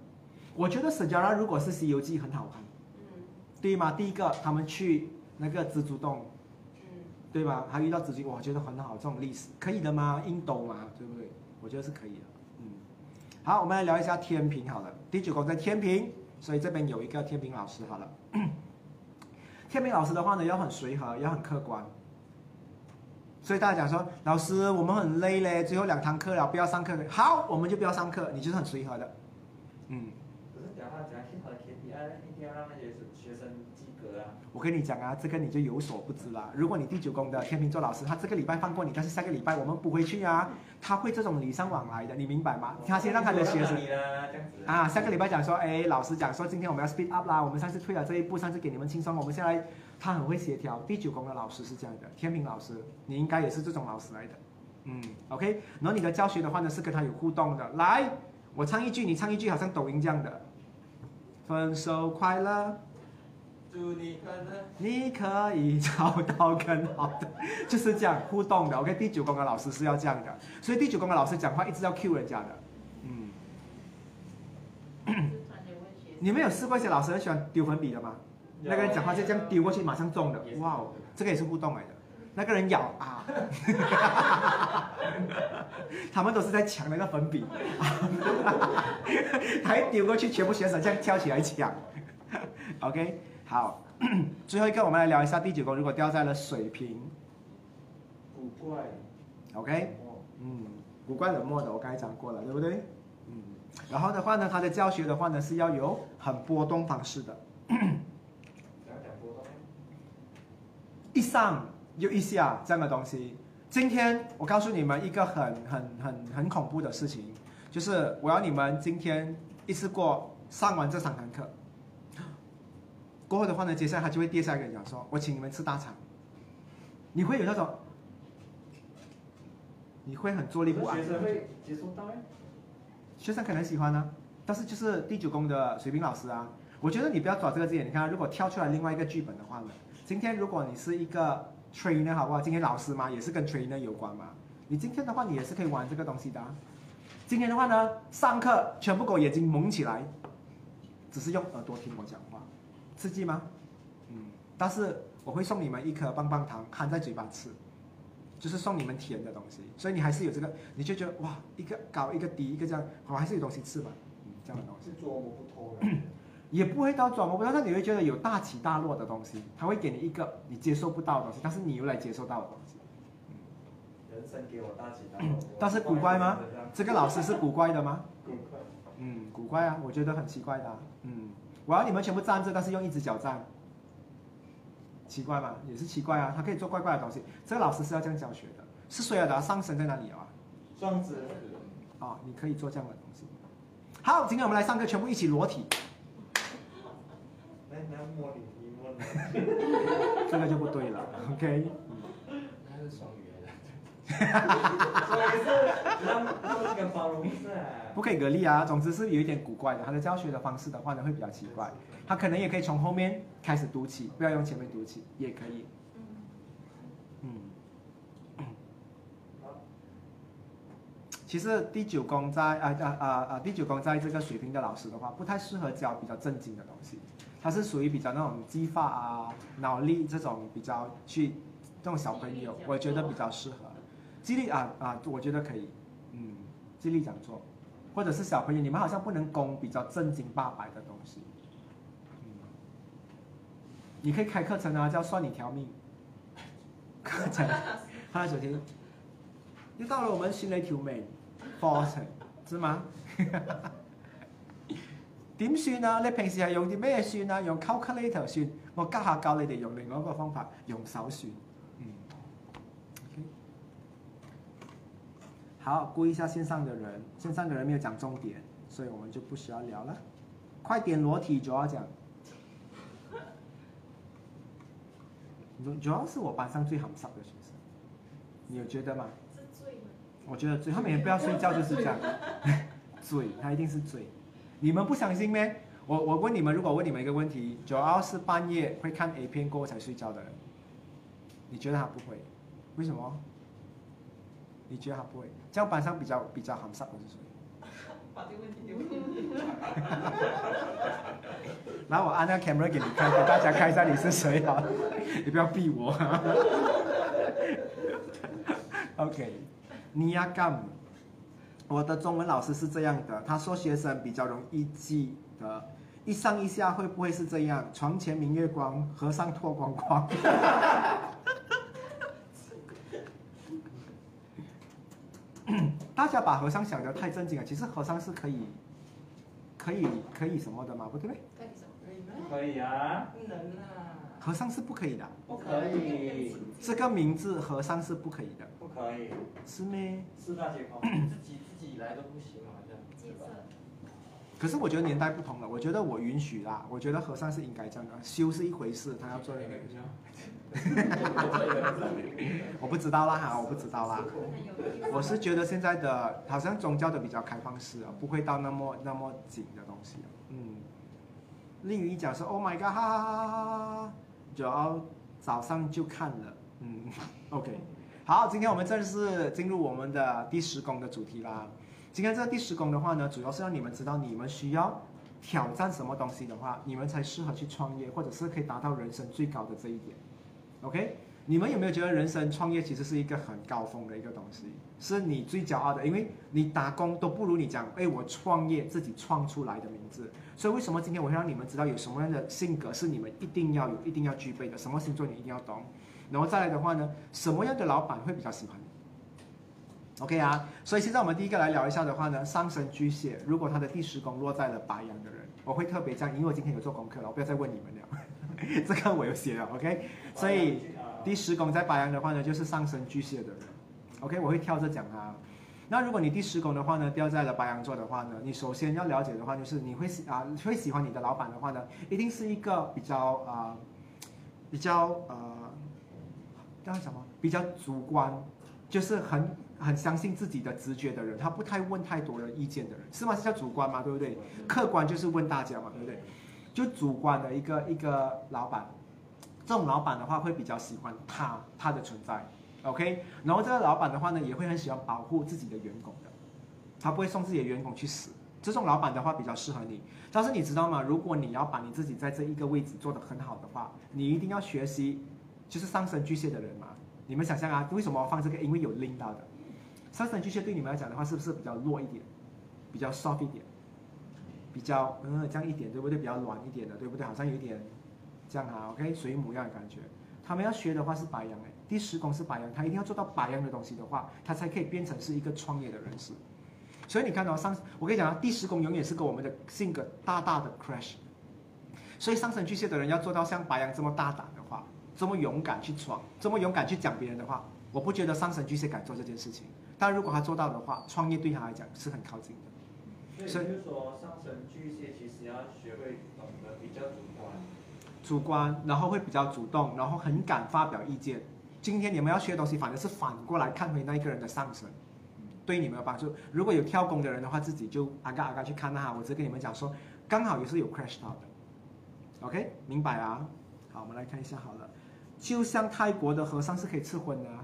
我觉得史嘉拉如果是《西游记》很好看，
嗯
对吗？第一个他们去那个蜘蛛洞，
嗯，
对吧？还遇到自己，我觉得很好，这种历史可以的吗？印度嘛，对不对？我觉得是可以的。嗯，好，我们来聊一下天平好了。第九宫在天平，所以这边有一个天平老师好了。[CLEARS THROAT] 天平老师的话呢，要很随和，要很客观。所以大家讲说，老师我们很累嘞，最后两堂课了，不要上课。好，我们就不要上课，你就是很随和的。嗯，
可是讲他讲去他的 KPI，一定要让那些学生及格啊。
我跟你讲啊，这个你就有所不知啦。如果你第九宫的天秤座老师，他这个礼拜放过你，但是下个礼拜我们不回去啊，他会这种礼尚往来的，你明白吗？他先让他的学生啊，下个礼拜讲说，哎，老师讲说今天我们要 speed up 啦，我们上次退了这一步，上次给你们轻松，我们现在他很会协调。第九宫的老师是这样的，天秤老师，你应该也是这种老师来的，嗯，OK。然后你的教学的话呢是跟他有互动的，来，我唱一句，你唱一句，好像抖音这样的，分手快乐。
祝你快乐。
你可以找到更好的，就是这样互动的。OK，第九宫的老师是要这样的，所以第九宫的老师讲话一直要 cue 人家的。嗯，你们有试过一些老师很喜欢丢粉笔的吗？那个人讲话就这样丢过去，马上中的。哇哦，这个也是互动来的。那个人咬啊，[LAUGHS] 他们都是在抢那个粉笔，[LAUGHS] 他一丢过去，全部学生这样跳起来抢。OK。好，[COUGHS] 最后一个我们来聊一下第九宫，如果掉在了水瓶
古怪。
，OK，
哦，
嗯，古怪冷漠的，我刚才讲过了，对不对？嗯，然后的话呢，他的教学的话呢是要有很波动方式的。一上又一下这样的东西。今天我告诉你们一个很很很很恐怖的事情，就是我要你们今天一次过上完这三堂课，过后的话呢，接下来他就会跌下来跟你讲说，我请你们吃大餐，你会有那种，你会很坐立不安。
学生会接受到哎。
学生可能喜欢啊，但是就是第九宫的水平老师啊，我觉得你不要抓这个字眼。你看，如果跳出来另外一个剧本的话呢，今天如果你是一个 trainer 好不好？今天老师嘛，也是跟 trainer 有关嘛。你今天的话，你也是可以玩这个东西的、啊。今天的话呢，上课全部给我眼睛蒙起来，只是用耳朵听我讲话，刺激吗？嗯，但是我会送你们一颗棒棒糖，含在嘴巴吃。就是送你们甜的东西，所以你还是有这个，你就觉得哇，一个高一个低一个这样，我还是有东西吃吧，嗯，这样的东西
是捉摸不透的。[COUGHS]
也不会到琢磨不透，但你会觉得有大起大落的东西，他会给你一个你接受不到的东西，但是你又来接受到的东西，
人生给我大起大落。[COUGHS]
但是古怪吗？这个老师是古怪的吗？
古怪。
嗯，古怪啊，我觉得很奇怪的啊、嗯，我要你们全部站着，但是用一只脚站，奇怪吗？也是奇怪啊，他可以做怪怪的东西。这个老师是要这样教学的，是谁啊？的上身在哪里啊？
双子。
哦、你可以做这样的东西。好，今天我们来上课，全部一起裸体，
来，来摸你，你摸你。[LAUGHS]
这个就不对了，OK？
那是双鱼来的。
所以是让让这个包容是啊。
不可以隔离啊。总之是有一点古怪的，他的教学的方式的话呢会比较奇怪，他可能也可以从后面开始读起，不要用前面读起，也可以。
嗯，
嗯。其实第九宫在啊啊啊啊第九宫在这个水平的老师的话，不太适合教比较正经的东西，他是属于比较那种激发啊、脑力这种比较去这种小朋友，我觉得比较适合。激励啊啊，我觉得可以，嗯，激励讲座，或者是小朋友，你们好像不能攻比较正经八百的东西，嗯，你可以开课程啊，叫算你条命，课程，哈主题。又到了我們算你條命課程，知嘛？[LAUGHS] 點算啊？你平時係用啲咩算啊？用 calculator 算，我家下教你哋用另外一個方法，用手算。嗯，OK。好，估一下线上的人，线上的人没有讲重点，所以我们就不需要聊了。快点裸体，主要讲。主要是我班上最好笑的学生，你有觉得
吗？
我觉得最，他每天不要睡觉就是這樣，[LAUGHS] 醉，他一定是醉。你们不相信咩？我我问你们，如果问你们一个问题，主要是半夜会看 A 片过后才睡觉的人，你觉得他不会？为什麼？你觉得他不会？这样班上比较比较含濕的是誰？
把这个问题留给你。[LAUGHS]
然后我按那個 camera 给你看，给 [LAUGHS] 大家看一下你是谁啊！[LAUGHS] 你不要逼我。OK，你要干，我的中文老师是这样的，他说学生比较容易记得，一上一下会不会是这样？床前明月光，和尚脱光光。大家把和尚想得太正经了，其实和尚是可以，可以可以什么的嘛，不对不？
可以什么？
可以
啊，
不能啊。
和尚是不可以的，
不可以，
这个名字和尚是不可以的，
不可以，
是咩？
四大皆空。
自己自己来都不行。
可是我觉得年代不同了，我觉得我允许啦，我觉得和尚是应该这样的，修是一回事，他要做那個，[LAUGHS] 我不知道啦哈，我不知道啦。[LAUGHS] 我是觉得现在的好像宗教的比较开放式啊，不会到那么那么紧的东西。嗯，例如一講說 Oh my God，哈哈哈哈哈，就要早上就看了。嗯，OK，好，今天我们正式进入我们的第十宫的主题啦。今天这个第十宫的话呢，主要是让你们知道你们需要挑战什么东西的话，你们才适合去创业，或者是可以达到人生最高的这一点。OK，你们有没有觉得人生创业其实是一个很高峰的一个东西，是你最骄傲的，因为你打工都不如你讲，哎，我创业自己创出来的名字。所以为什么今天我会让你们知道有什么样的性格是你们一定要有、一定要具备的，什么星座你一定要懂，然后再来的话呢，什么样的老板会比较喜欢你？OK 啊，所以现在我们第一个来聊一下的话呢，上升巨蟹，如果他的第十宫落在了白羊的人，我会特别讲，因为我今天有做功课了，我不要再问你们了，[LAUGHS] 这个我有写了，OK，所以第十宫在白羊的话呢，就是上升巨蟹的人，OK，我会跳着讲啊。那如果你第十宫的话呢，掉在了白羊座的话呢，你首先要了解的话，就是你会喜啊会喜欢你的老板的话呢，一定是一个比较啊、比较呃叫什么？比较主观，就是很很相信自己的直觉的人，他不太问太多的意见的人，是吗？是叫主观吗？对不对？客观就是问大家嘛，对不对？就主观的一个一个老板，这种老板的话会比较喜欢他他的存在，OK。然后这个老板的话呢，也会很喜欢保护自己的员工的，他不会送自己的员工去死。这种老板的话比较适合你。但是你知道吗？如果你要把你自己在这一个位置做得很好的话，你一定要学习，就是上升巨蟹的人嘛。你们想象啊，为什么放这个？因为有领导的。上升巨蟹對你們來講的話，是不是比較弱一點，比較 soft 一點，比較嗯這樣一點，對不對？比較軟一點的，對不對？好像有一點這樣啊，OK，水母一樣的感覺。他们要学的话是白羊哎，第十宫是白羊，他一定要做到白羊的东西的话，他才可以变成是一个创业的人士。所以你看到、上，我跟你讲啊，第十宫永远是跟我们的性格大大的 crash。所以上升巨蟹的人要做到像白羊这么大胆的话，这么勇敢去闯，这么勇敢去讲别人的话，我不觉得上升巨蟹敢做这件事情。但如果他做到的话，创业对他来讲是很靠近的。
所以就是说，上升巨蟹其实要学会懂得比较主观。
主观，然后会比较主动，然后很敢发表意见。今天你们要学的东西，反而是反过来看回那一个人的上升，对你们有帮助。如果有跳工的人的话，自己就阿嘎阿嘎去看哈。我只跟你们讲说，刚好也是有 crash 到的。OK，明白啊？好，我们来看一下好了。就像泰国的和尚是可以吃荤的啊，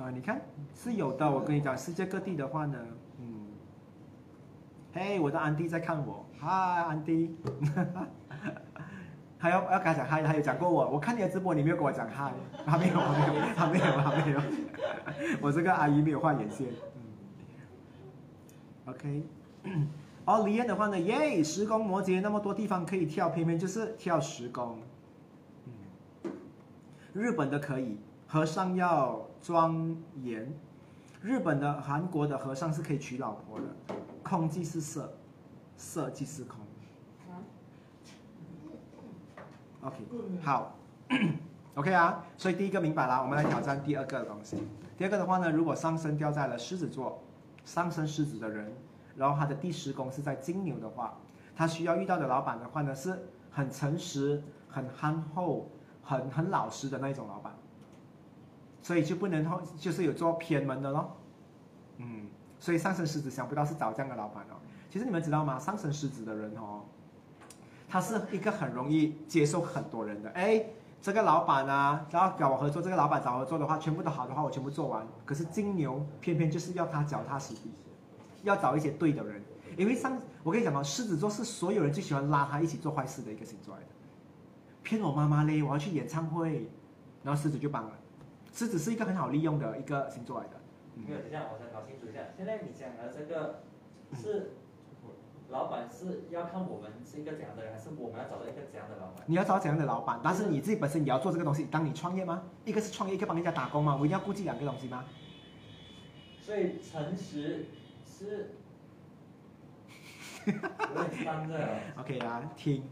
啊，你看是有的。我跟你讲，世界各地的话呢，嗯，嘿，我的安迪在看我，嗨，安迪。[LAUGHS] 还要要跟他讲嗨，他有讲过我。我看你的直播，你没有跟我讲嗨，还没有，还没有，还没有，还没有。[LAUGHS] 我这个阿姨没有画眼线。嗯，OK。[COUGHS] 哦，李艳的话呢，耶，十宫摩羯那么多地方可以跳，偏偏就是跳十宫。嗯，日本的可以，和尚要庄严。日本的、韩国的和尚是可以娶老婆的，空即是色，色即是空。OK，好，[COUGHS] OK 啊，所以第一个明白了，我们来挑战第二个的东西。第二个的话呢，如果上升掉在了狮子座，上升狮子的人，然后他的第十宫是在金牛的话，他需要遇到的老板的话呢，是很诚实、很憨厚、很很老实的那一种老板，所以就不能就是有做偏门的咯。嗯，所以上升狮子想不到是找这样的老板哦。其实你们知道吗？上升狮子的人哦。他是一个很容易接受很多人的，哎，这个老板啊，然后找我合作，这个老板找合作的话，全部都好的话，我全部做完。可是金牛偏偏就是要他脚踏实地，要找一些对的人，因为上我跟你讲嘛，狮子座是所有人最喜欢拉他一起做坏事的一个星座来的。骗我妈妈嘞，我要去演唱会，然后狮子就帮了。狮子是一个很好利用的一个星座来的。
没有，这样我再搞清楚一下，现在你讲的这个是。老板是要看我们是一个怎样的人，还是我们要找到一个怎样的老板？
你要找怎样的老板？但是你自己本身你要做这个东西，当你创业吗？一个是创业，一个帮人家打工吗？我一定要顾及两个东西吗？
所以诚实是，我也当着。
OK 啊，听。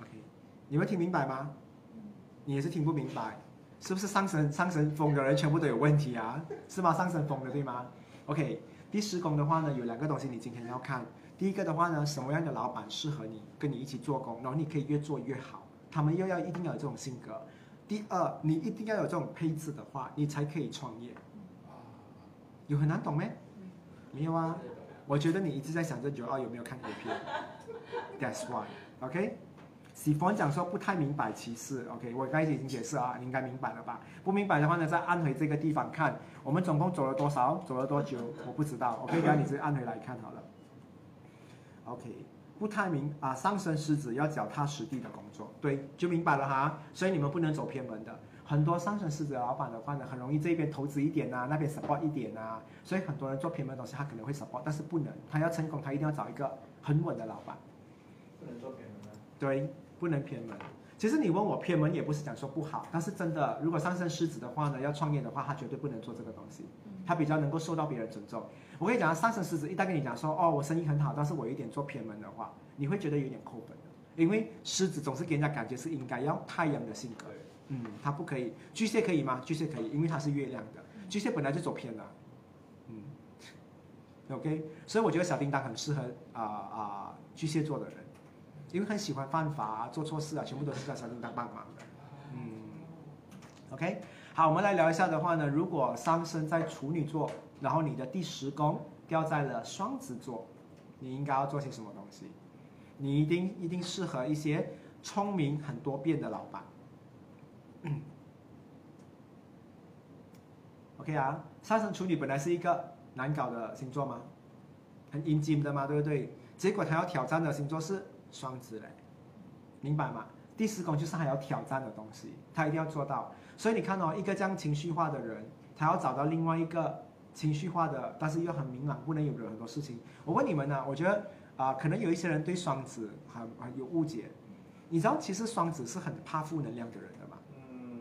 OK，你们听明白吗？你也是听不明白，是不是上神上神风的人全部都有问题啊？是吗？上神风的对吗？OK。第十宫的话呢，有两个东西你今天要看。第一个的话呢，什么样的老板适合你，跟你一起做工，然后你可以越做越好。他们又要一定要有这种性格。第二，你一定要有这种配置的话，你才可以创业。有很难懂没？没有啊。我觉得你一直在想着九二有没有看 A 片。That's why. OK。喜欢讲说不太明白歧视，OK，我刚才已经解释啊，你应该明白了吧？不明白的话呢，再按回这个地方看，我们总共走了多少，走了多久，我不知道，OK，让你直接按回来看好了。OK，不太明啊，上升狮子要脚踏实地的工作，对，就明白了哈。所以你们不能走偏门的，很多上升狮子的老板的话呢，很容易这边投资一点啊，那边 support 一点啊，所以很多人做偏门东西，他可能会 support，但是不能，他要成功，他一定要找一个很稳的老板。
不能做偏门啊？
对。不能偏门，其实你问我偏门也不是讲说不好，但是真的，如果上升狮子的话呢，要创业的话，他绝对不能做这个东西，他比较能够受到别人尊重。我跟你讲，上升狮子一旦跟你讲说，哦，我生意很好，但是我有一点做偏门的话，你会觉得有点扣分的，因为狮子总是给人家感觉是应该要太阳的性格，嗯，他不可以，巨蟹可以吗？巨蟹可以，因为他是月亮的，巨蟹本来就走偏了，嗯，OK，所以我觉得小叮当很适合啊啊巨蟹座的人。因为很喜欢犯法啊，做错事啊，全部都是在小叮当帮忙的。嗯，OK，好，我们来聊一下的话呢，如果上升在处女座，然后你的第十宫掉在了双子座，你应该要做些什么东西？你一定一定适合一些聪明很多变的老板。OK 啊，上升处女本来是一个难搞的星座吗？很阴茎的嘛，对不对？结果他要挑战的星座是。双子嘞，明白吗？第四宫就是还要挑战的东西，他一定要做到。所以你看哦，一个这样情绪化的人，他要找到另外一个情绪化的，但是又很明朗，不能有很多事情。我问你们呢，我觉得啊，可能有一些人对双子很很有误解。你知道其实双子是很怕负能量的人的嘛？
嗯，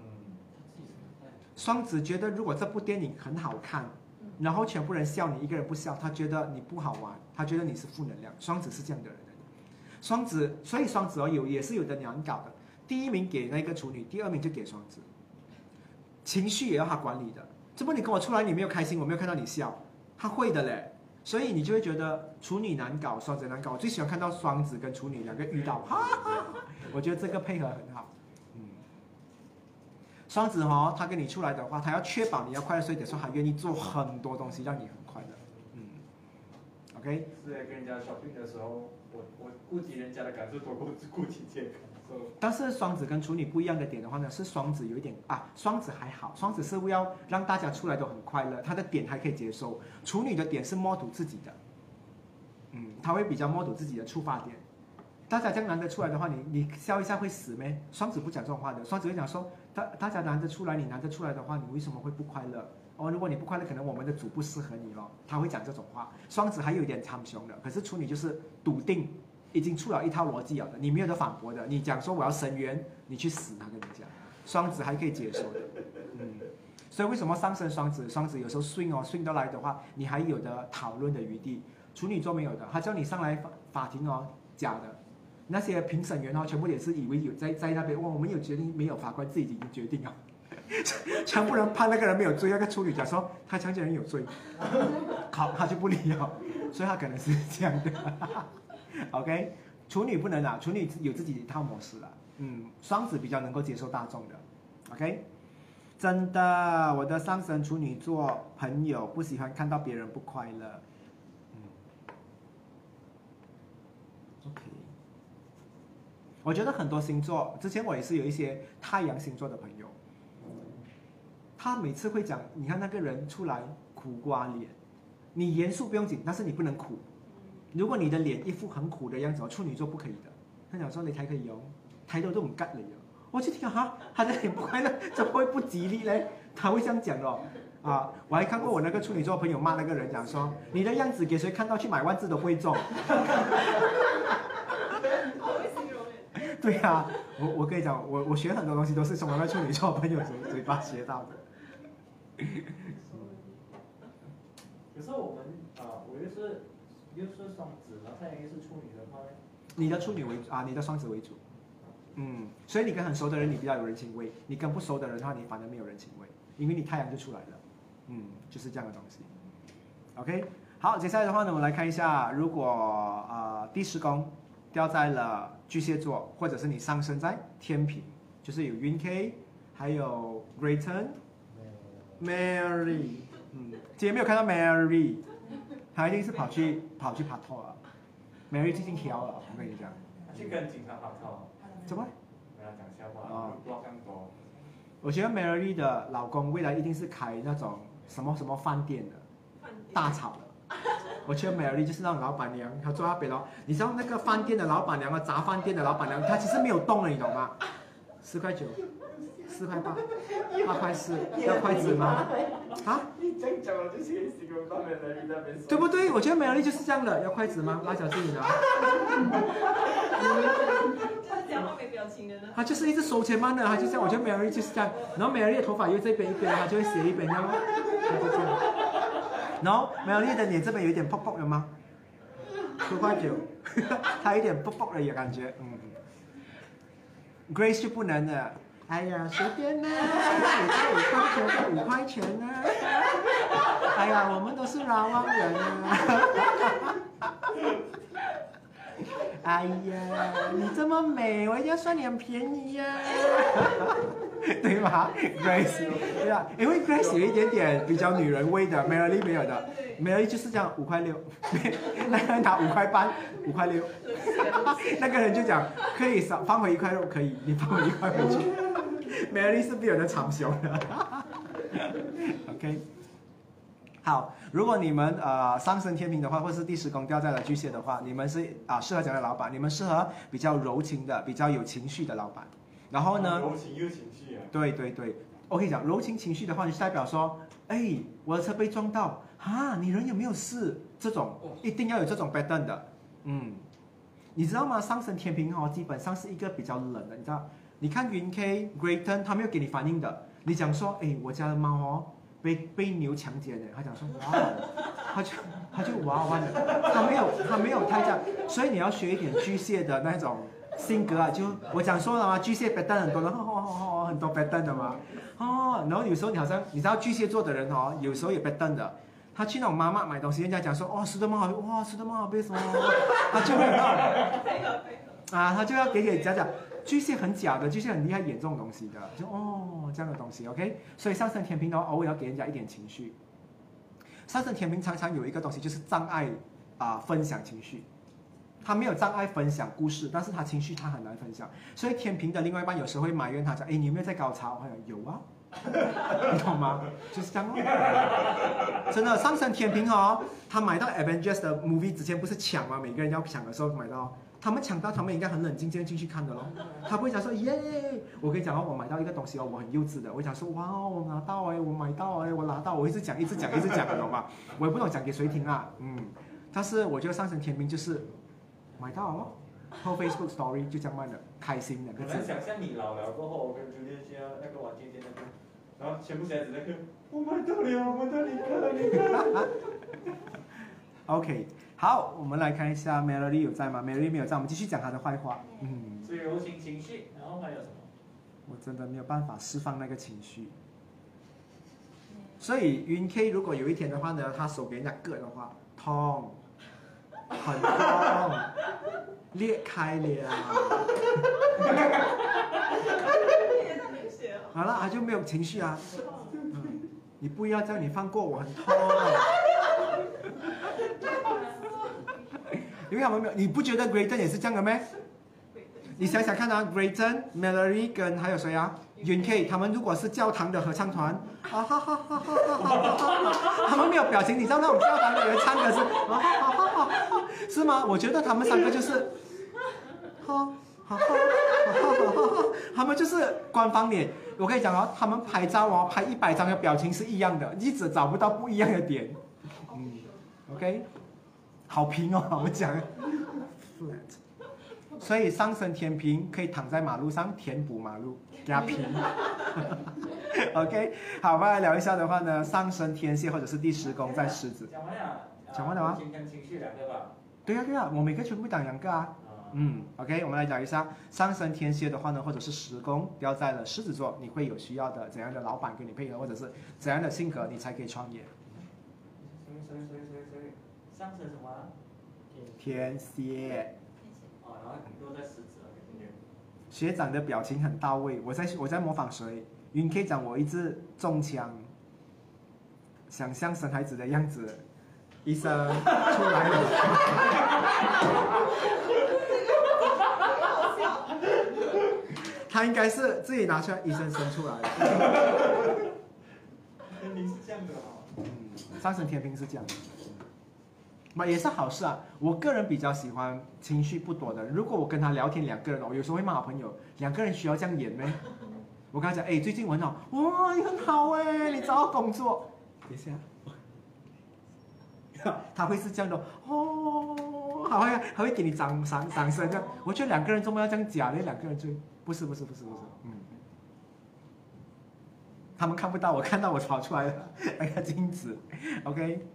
双子觉得如果这部电影很好看，然后全部人笑你一个人不笑，他觉得你不好玩，他觉得你是负能量。双子是这样的人。双子，所以双子哦有也是有的难搞的。第一名给那个处女，第二名就给双子，情绪也要他管理的。这不你跟我出来你没有开心，我没有看到你笑，他会的嘞。所以你就会觉得处女难搞，双子难搞。我最喜欢看到双子跟处女两个遇到，哈哈哈，我觉得这个配合很好。嗯，双子哦，他跟你出来的话，他要确保你要快乐，所以得说他愿意做很多东西让你很快乐。嗯，OK，
是在跟人家 shopping 的时候，我我顾及人家的感受多过顾及自己的感受。
但是双子跟处女不一样的点的话呢，是双子有一点啊，双子还好，双子是要让大家出来都很快乐，他的点还可以接受。处女的点是摸堵自己的，嗯，他会比较摸堵自己的出发点。大家这样难得出来的话，你你笑一下会死咩？双子不讲这种话的，双子会讲说，大大家难得出来，你难得出来的话，你为什么会不快乐？哦，如果你不快乐，可能我们的组不适合你咯。他会讲这种话。双子还有一点苍雄的，可是处女就是笃定，已经出了一套逻辑了的，你没有得反驳的。你讲说我要生源，你去死，他跟你讲。双子还可以接受的，嗯。所以为什么上升双子，双子有时候 swing 哦 swing 得来的话，你还有的讨论的余地。处女座没有的，他叫你上来法法庭哦，假的。那些评审员哦，全部也是以为有在在那边，哇，我们有决定没有？法官自己已经决定了，[LAUGHS] 全部人判那个人没有罪，那个处女讲说他强奸人有罪，[LAUGHS] 好，他就不理了，所以他可能是这样的。[LAUGHS] OK，处女不能啊，处女有自己一套模式了。嗯，双子比较能够接受大众的。OK，真的，我的上升处女座朋友不喜欢看到别人不快乐。嗯，OK，我觉得很多星座，之前我也是有一些太阳星座的朋友，他每次会讲，你看那个人出来苦瓜脸，你严肃不用紧，但是你不能苦。如果你的脸一副很苦的样子，哦，处女座不可以的。他讲说你睇佢樣，睇到都唔吉你啊！我就听哈，他的臉不快乐，怎么会不吉利嘞？他会这样讲哦。啊，我还看过我那个处女座朋友骂那个人，讲说你的样子给谁看到去买万字都不會中。
好會形容耶。[LAUGHS]
對啊，我我跟你講，我我學很多東西都是從我那處女座朋友嘴嘴巴學到的。[LAUGHS]
可是我们啊，我又是又是双子，然后太阳又是处女的话呢，
你的處女為主啊，你的雙子為主。嗯，所以你跟很熟的人，你比較有人情味；你跟不熟的人的話，你反而沒有人情味，因為你太陽就出來了。嗯，就是這樣的東西。OK，好，接下來的話呢，我們來看一下，如果啊、呃、第十宮掉在了巨蟹座，或者是你上升在天平，就是有雲 K，還有 greaton、Mary，嗯，今天没有看到 Mary，她一定是跑去跑去拍拖了。Mary 最近挑了，我跟你讲。
去跟警察跑套，
怎么？
我要讲笑
哦
话，不要更多。
我觉得 Mary 的老公未来一定是开那种什么什么饭店的，大炒的。我觉得 Mary 就是那种老板娘，她坐那边咯。你知道那个饭店的老板娘啊，炸饭店的老板娘，她其实没有動的，你懂吗？十块九，四块八，[LAUGHS] 八块四，要筷子吗？啊？
你这样讲，我就先习惯放在那里那邊。
對不對？我覺得 Mary 就是這樣的，要筷子嗎？辣椒自己拿。
就是講話沒表情的呢。
她就是一直收錢慢的，他就這樣。我覺得 Mary 就是這樣，然後 Mary 的頭髮又這邊一邊，他就會斜一邊，這樣咯，她就這樣。然後 Mary 的臉這邊有一點泡泡的嗎？四塊九，[LAUGHS] 他有一點泡泡的也感覺，嗯。Grace 就不能了，哎呀，随便啦，[LAUGHS] 五块钱就五块钱呢。哎呀，我们都是老王人啊。[LAUGHS] 哎呀，你这么美，我一定要算你很便宜呀、[LAUGHS] 对吧？Grace，对啊，因为 Grace 有一点点比较女人味的，Melody 沒有的，Melody 就是这样五块六，那个人拿五块半，五块六，那个人就讲可以少放回一块肉，可以，你放回一块回去。[LAUGHS] Melody 是比有的長胸的，OK。好，如果你们呃上升天平的话，或是第十宫掉在了巨蟹的话，你们是啊、适合這樣的老板，你们适合比较柔情的、比较有情绪的老板。然后呢，
柔情又情緒啊。
對對對，我跟你讲，柔情情绪的话，就代表说，哎，我的车被撞到，啊，你人有没有事？这种一定要有这种 pattern 的，嗯。你知道吗？上升天平哦，基本上是一个比较冷的，你知道？你看云 K、Grayton 他没有给你反应的，你讲说，哎，我家的猫哦被被牛强奸了，他讲说 [LAUGHS] 哇哦，他就他就哇哇的，他没有他没有太这样，所以你要学一点巨蟹的那种性格啊，就我讲说了嘛，巨蟹 a d 很多的，哦哦哦哦，很多 a d 的嘛，哦，然后有时候你好像你知道巨蟹座的人哦，有时候也 a d 的。他去那种妈妈买东西，人家讲说哦，吃的猫好，哇，吃的猫好，为什么？他就会。[LAUGHS] 啊，他就要给给讲讲，巨蟹很假的，巨蟹很厉害演这种东西的，就哦这样的东西，OK。所以上升天平的话，偶尔要给人家一点情绪。上升天平常常有一个东西就是障碍啊、分享情绪，他没有障碍分享故事，但是他情绪他很难分享。所以天平的另外一半有时候会埋怨他讲，哎，你有没有在高潮？我讲有啊。[LAUGHS] 你懂吗？就是这样哦。真的，上升天平哦，他买到 Avengers 的 movie 之前不是抢吗？每个人要抢的时候买到，他们抢到，他们应该很冷静，这样进去看的咯。他不会讲说耶，我跟你讲哦，我买到一个东西哦，我很幼稚的，我会讲说哇，我拿到哎，我买到哎，我拿到，我一直讲，一直讲，一直讲，你懂吗？我也不懂讲给谁听啊，嗯。但是我觉得上升天平就是买到哦，后 Facebook Story 就这样卖的，开心两个字
我能。想象你老了过后，我跟朱丽需要那个王健健那个，然后全部小孩子在看，我买到了，我买到你看，你看。[LAUGHS]
OK，好，我们来看一下 Melody 有在吗？Melody 没有在，我们继续讲她的坏话。嗯，
最柔情情绪，然后还有什么？
我真的没有办法释放那个情绪。所以云 K 如果有一天的话呢，他手给人家割的话，痛，很痛，[LAUGHS] 裂开了。[LAUGHS] 好了，他就没有情绪啊。[LAUGHS] 嗯，你不要叫，你放过我，很痛。因为他们没有，你不觉得 Grayton 也是这样的咩？你想想看啊，Grayton、Melody 跟还有谁啊？？Yun K，他们如果是教堂的合唱团，啊哈哈哈哈哈哈哈，他们没有表情，你知道那种教堂的人唱歌是啊哈哈哈哈哈，是吗？我觉得他们三个就是，哈哈哈哈哈哈，他们就是官方脸。我跟你讲哦，他们拍照哦，拍一百张的表情是一样的，一直找不到不一样的点。嗯，OK，好平哦，我讲，flat。所以上升天平可以躺在马路上填补马路，给它平。[LAUGHS] OK，好，我们来聊一下的话呢，上升天蝎或者是第十宫在狮子。
讲完了。
讲完了吗
柔情跟情绪两个吧。
对呀、对呀、我每个全部讲两个啊。
啊。
嗯，OK，我们来讲一下上升天蝎的话呢，或者是十宫掉在了狮子座，你会有需要的怎样的老板跟你配合，或者是怎样的性格你才可以创业？
上升什么啊？
天蝎
哦，然后落在狮子了？
学长的表情很到位，我在我在模仿谁？云 K 讲我一直中枪，想象生孩子的样子，医生出来了。[LAUGHS] 他应该是自己拿出来，医生生出来的。[LAUGHS]
天平是这样的哦。
嗯，上升天平是这样的，嘛也是好事啊。我个人比较喜欢情绪不多的。如果我跟他聊天，两个人，我有时候会骂好朋友，两个人需要这样演咩？我跟他讲，哎，最近我很好，哇，你很好哎，你找到工作，等一下，他会是这样的哦，好呀还会给你掌掌掌声这样。我觉得两个人怎么要这样假呢？两个人就不是不是不是不是，嗯。他们看不到，我看到我跑出来了那个镜子，OK，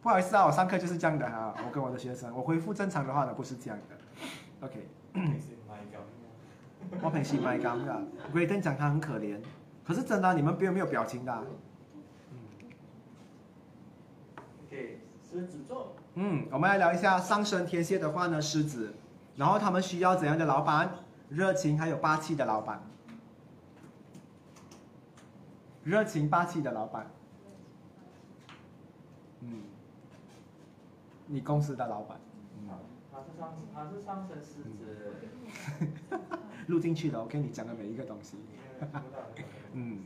不好意思啊，我上课就是这样的哈、我跟我的学生，我恢复正常的话呢不是这样的，OK，我平时蛮尴尬，Grayton 讲他很可怜，可是真的啊、你们没有没有表情的啊、
OK，狮子座。
嗯，我们来聊一下上升天蝎的话呢，狮子，然后他们需要怎样的老板？热情还有霸气的老板，热情霸气的老板，你公司的老板，嗯，
他是上他是上升狮子。[LAUGHS]
录进去的，OK，你讲的每一个东西，[LAUGHS] 嗯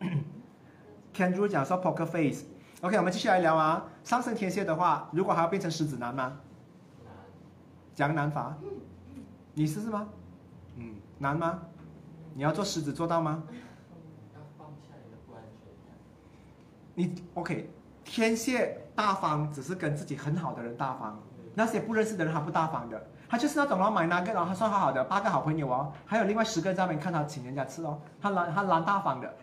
[COUGHS] k a n d r e w 讲说 Poker Face，OK，、我们继续来聊啊，上升天蝎的话，如果还要变成狮子男吗？讲难法，你试试吗？嗯，难吗？你要做狮子做到吗？
要放下你的不安全感。
你 OK，天蝎大方只是跟自己很好的人大方，
嗯。
那些不认识的人他不大方的，他就是那种哦买那个，然后他算好好的八个好朋友哦，还有另外十个在那边看他请人家吃哦，他懒他懒大方的，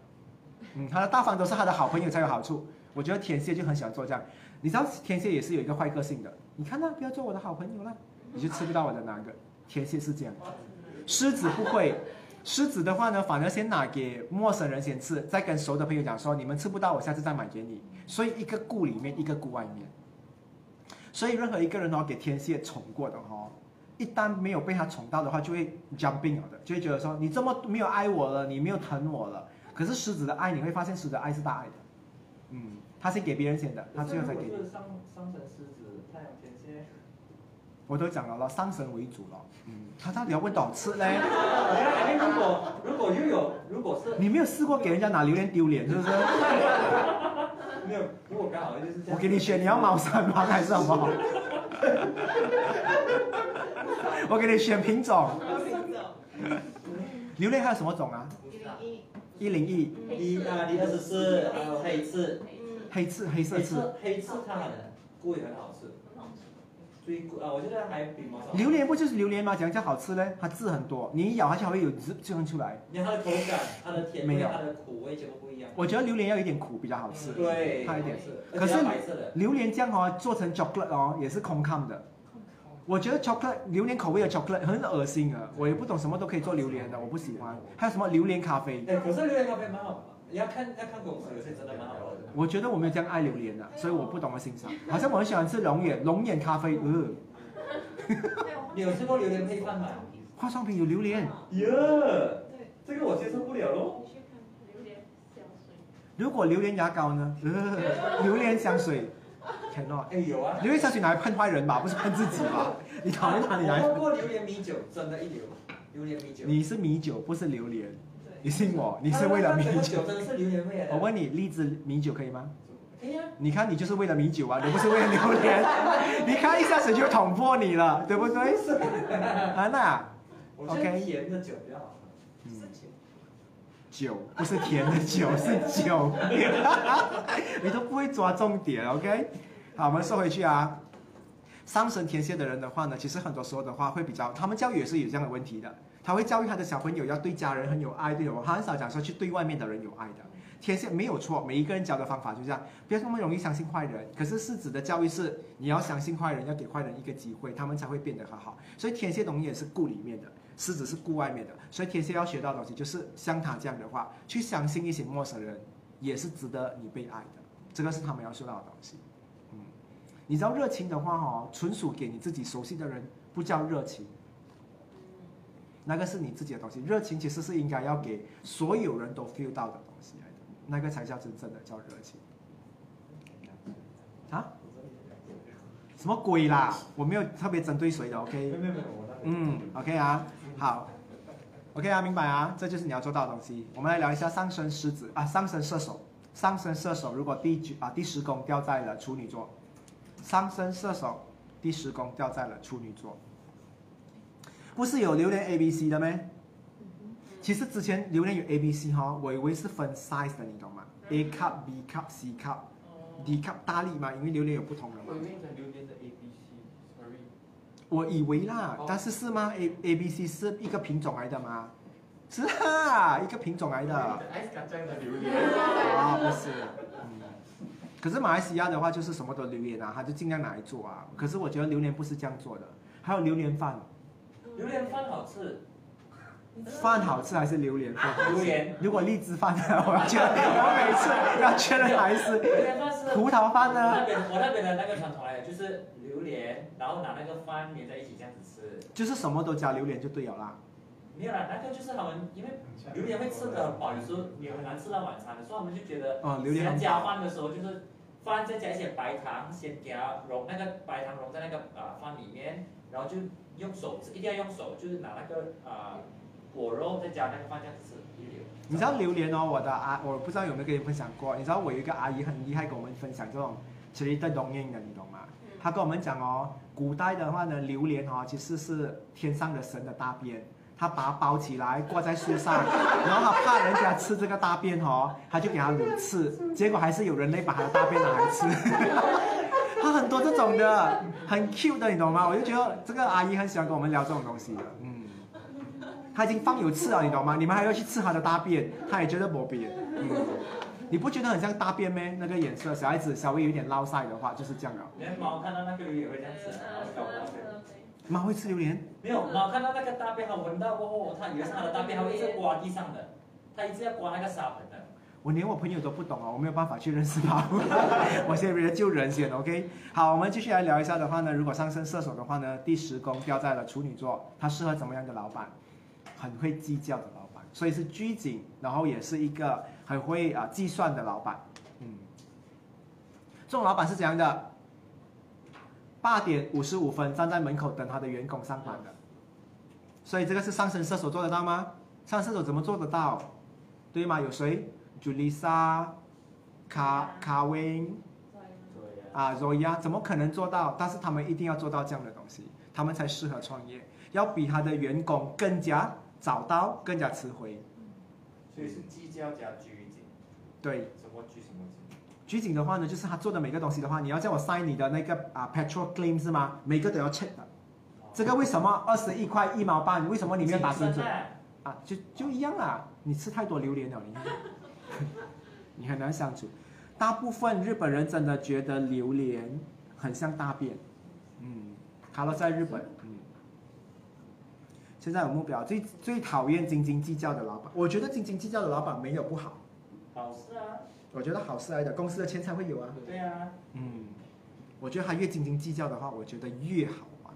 嗯，他的大方都是他的好朋友才有好处。我觉得天蝎就很喜欢做这样，你知道天蝎也是有一个坏个性的，你看他，不要做我的好朋友了，你就吃不到我的那个。天蝎是这样，狮子不会。狮子的话呢，反而先拿给陌生人先吃，再跟熟的朋友讲说，你们吃不到，我下次再买给你。所以一个顾里面，一个顾外面。所以任何一个人哦，给天蝎宠过的哦，一旦没有被他宠到的话，就会 jumping 了的，就会觉得说你这么没有爱我了，你没有疼我了。可是狮子的爱，你会发现狮子的爱是大爱的，嗯，他先给别人先的，他最后才给你。
是上上升狮子，太阳天蝎。
我都讲了了，上升为主了，嗯，他到底要问多少次嘞？
如果如果又有，如果是
你没有试过给人家拿榴莲丢脸，是不是？
没有，如果刚好就是这样。
我给你选，你要猫山王还是什么？[LAUGHS] 我给你选品种。榴莲还有什么种啊？一零一。
一啊，零二十四，还有黑刺。
黑刺，黑色刺。
黑刺它很贵，很好吃。最贵啊，我觉得还比毛
榴莲不就是榴莲吗？讲叫好吃呢，它汁很多，你一咬它就会有汁就出来。
你看它的口感，它的甜味，它的苦味全部不一样。
我觉得榴莲要有点苦比较好吃。
对，
它一点。
可是
榴莲酱哦，做成 chocolate 哦，也是空抗的。我觉得 chocolate 榴莲口味的 chocolate 很恶心啊，我也不懂什么都可以做榴莲的，我不喜欢。还有什么榴莲咖啡？
哎，可是榴莲咖啡蛮好，你要看要看公司，有些真的蛮好。
我觉得我没有这样爱榴莲的，所以我不懂得欣赏。好像我很喜欢吃龙眼，龙眼咖啡，呃。
你有吃过榴莲配饭吗？
化妆品有榴莲。
耶，这个我接受不了喽。
如果榴莲牙膏呢？[LAUGHS] 榴莲香水。天哪！
哎有啊。
榴莲香水拿来喷坏人吧，不是喷自己吧？你讨厌他，你来。
喝过榴莲米酒，真的一流。榴莲米酒。
你是米酒，不是榴莲。你信我，[LAUGHS] 你是为了米
酒。真的是榴莲味
我问你，荔枝米酒可以吗？
可以啊。
你看，你就是为了米酒啊，[LAUGHS] 你不是为了榴莲。[LAUGHS] 你看一下子就捅破你了，对不对？安娜，OK。
甜的酒比较好。
酒不是甜的酒，是酒。你都不会抓重点，OK？好，我们说回去啊。上升天蝎的人的话呢，其实很多时候的话会比较，他们教育也是有这样的问题的。他会教育他的小朋友要对家人很有爱，对我，他很少讲说去对外面的人有爱的。天蝎没有错，每一个人教的方法就这样，不要那么容易相信坏人。可是世子的教育是，你要相信坏人，要给坏人一个机会，他们才会变得很好。所以天蝎东西也是顾里面的，狮子是顾外面的。所以天蝎要学到的东西就是像他这样的话，去相信一些陌生人，也是值得你被爱的。这个是他们要学到的东西。嗯，你知道热情的话哦，纯属给你自己熟悉的人，不叫热情。那个是你自己的东西，热情其实是应该要给所有人都 feel 到的东西。那个才叫真正的叫热情啊！什么鬼啦？我没有特别针对谁的，OK？嗯，OK 啊，好，OK 啊，明白啊，这就是你要做到的东西。我们来聊一下上升狮子啊，上升射手，上升射手如果第九啊第十宫掉在了处女座，上升射手第十宫掉在了处女座，不是有榴莲 A B C 的咩？其实之前榴莲有 A、B、C 哈，我以为是分 size 的，你懂吗？A cup、B cup、C cup、D cup 大粒嘛，因为榴莲有不同的嘛。
我以为榴莲的 A、B、C，sorry。
我以为啦，但是是吗？A、A、B、C 是一个品种来的吗？是啊，一个品种来的。啊，不是。嗯。可是马来西亚的话，就是什么都榴莲啊，他就尽量拿来做啊。可是我觉得榴莲不是这样做的，还有榴莲饭。
榴莲饭好吃。
饭好吃还是榴莲饭？
榴莲。
如果荔枝饭呢？我要我每次要确认还是
榴莲饭是。
葡萄饭呢？
那边我那边的那个传统来的就是榴莲，然后拿那个饭连在一起这样子吃。
就是什么都加榴莲就对了啦。
没有啦，那个就是他们因为榴莲会吃的饱，有时候你很难吃到晚餐的，所以他们就觉得，
哦，榴莲
加饭的时候就是饭再加一些白糖，先给它融那个白糖融在那个啊饭里面，然后就用手一定要用手，就是拿那个啊。果肉再加那个饭酱吃，
你知道榴莲哦，我的阿我不知道有没有跟你分享过。你知道我有一个阿姨很厉害，跟我们分享这种其实的东印的，你懂吗？她跟我们讲哦，古代的话呢，榴莲哦其实是天上的神的大便，他把它包起来挂在树上，然后他怕人家吃这个大便哦，他就给它卤刺，[LAUGHS] 结果还是有人类把他的大便拿来吃。[LAUGHS] 他很多这种的，很 cute 的，你懂吗？我就觉得这个阿姨很喜欢跟我们聊这种东西的，嗯。他已经放有刺了，你懂吗？你们还要去吃他的大便，他也觉得没必要。嗯，你不觉得很像大便咩？那个颜色，小孩子稍微有点捞晒的话，就是这样了。
连猫看到那个也会这样吃，然后搞大便。
猫会吃榴莲？
没有，猫看到那个大便，它闻到过后，它以为是它的大便，它会一直刮地上的，它一直要刮那个沙盆的。
我连我朋友都不懂啊，我没有办法去认识他。[LAUGHS] 我先别救人先，OK？好，我们继续来聊一下的话呢，如果上升射手的话呢，第十宫掉在了处女座，他适合怎么样的老板？很会计较的老板，所以是拘谨，然后也是一个很会啊计算的老板。嗯，这种老板是怎样的？八点五十五分站在门口等他的员工上班的。所以这个是上升射手做得到吗？上升射手怎么做得到？对吗？有谁？Julissa、卡卡温啊怎么可能做到？但是他们一定要做到这样的东西，他们才适合创业，要比他的员工更加。早到更加吃回，
所以是计较加拘谨。
对。
什么拘什么谨？
拘谨的话呢，就是他做的每个东西的话，你要叫我 sign 你的那个啊 petrol claim 是吗？每个都要 check 的。这个为什么二十一块一毛半？为什么你没有打清楚？啊，就就一样啊！你吃太多榴莲了，你 [LAUGHS] 你很难相处。大部分日本人真的觉得榴莲很像大便。嗯，卡了在日本。嗯现在有目标，最最讨厌斤斤计较的老板。我觉得斤斤计较的老板没有不好，
好事啊。
我觉得好事来的，公司的钱才会有啊。
对啊。
嗯，我觉得他越斤斤计较的话，我觉得越好玩。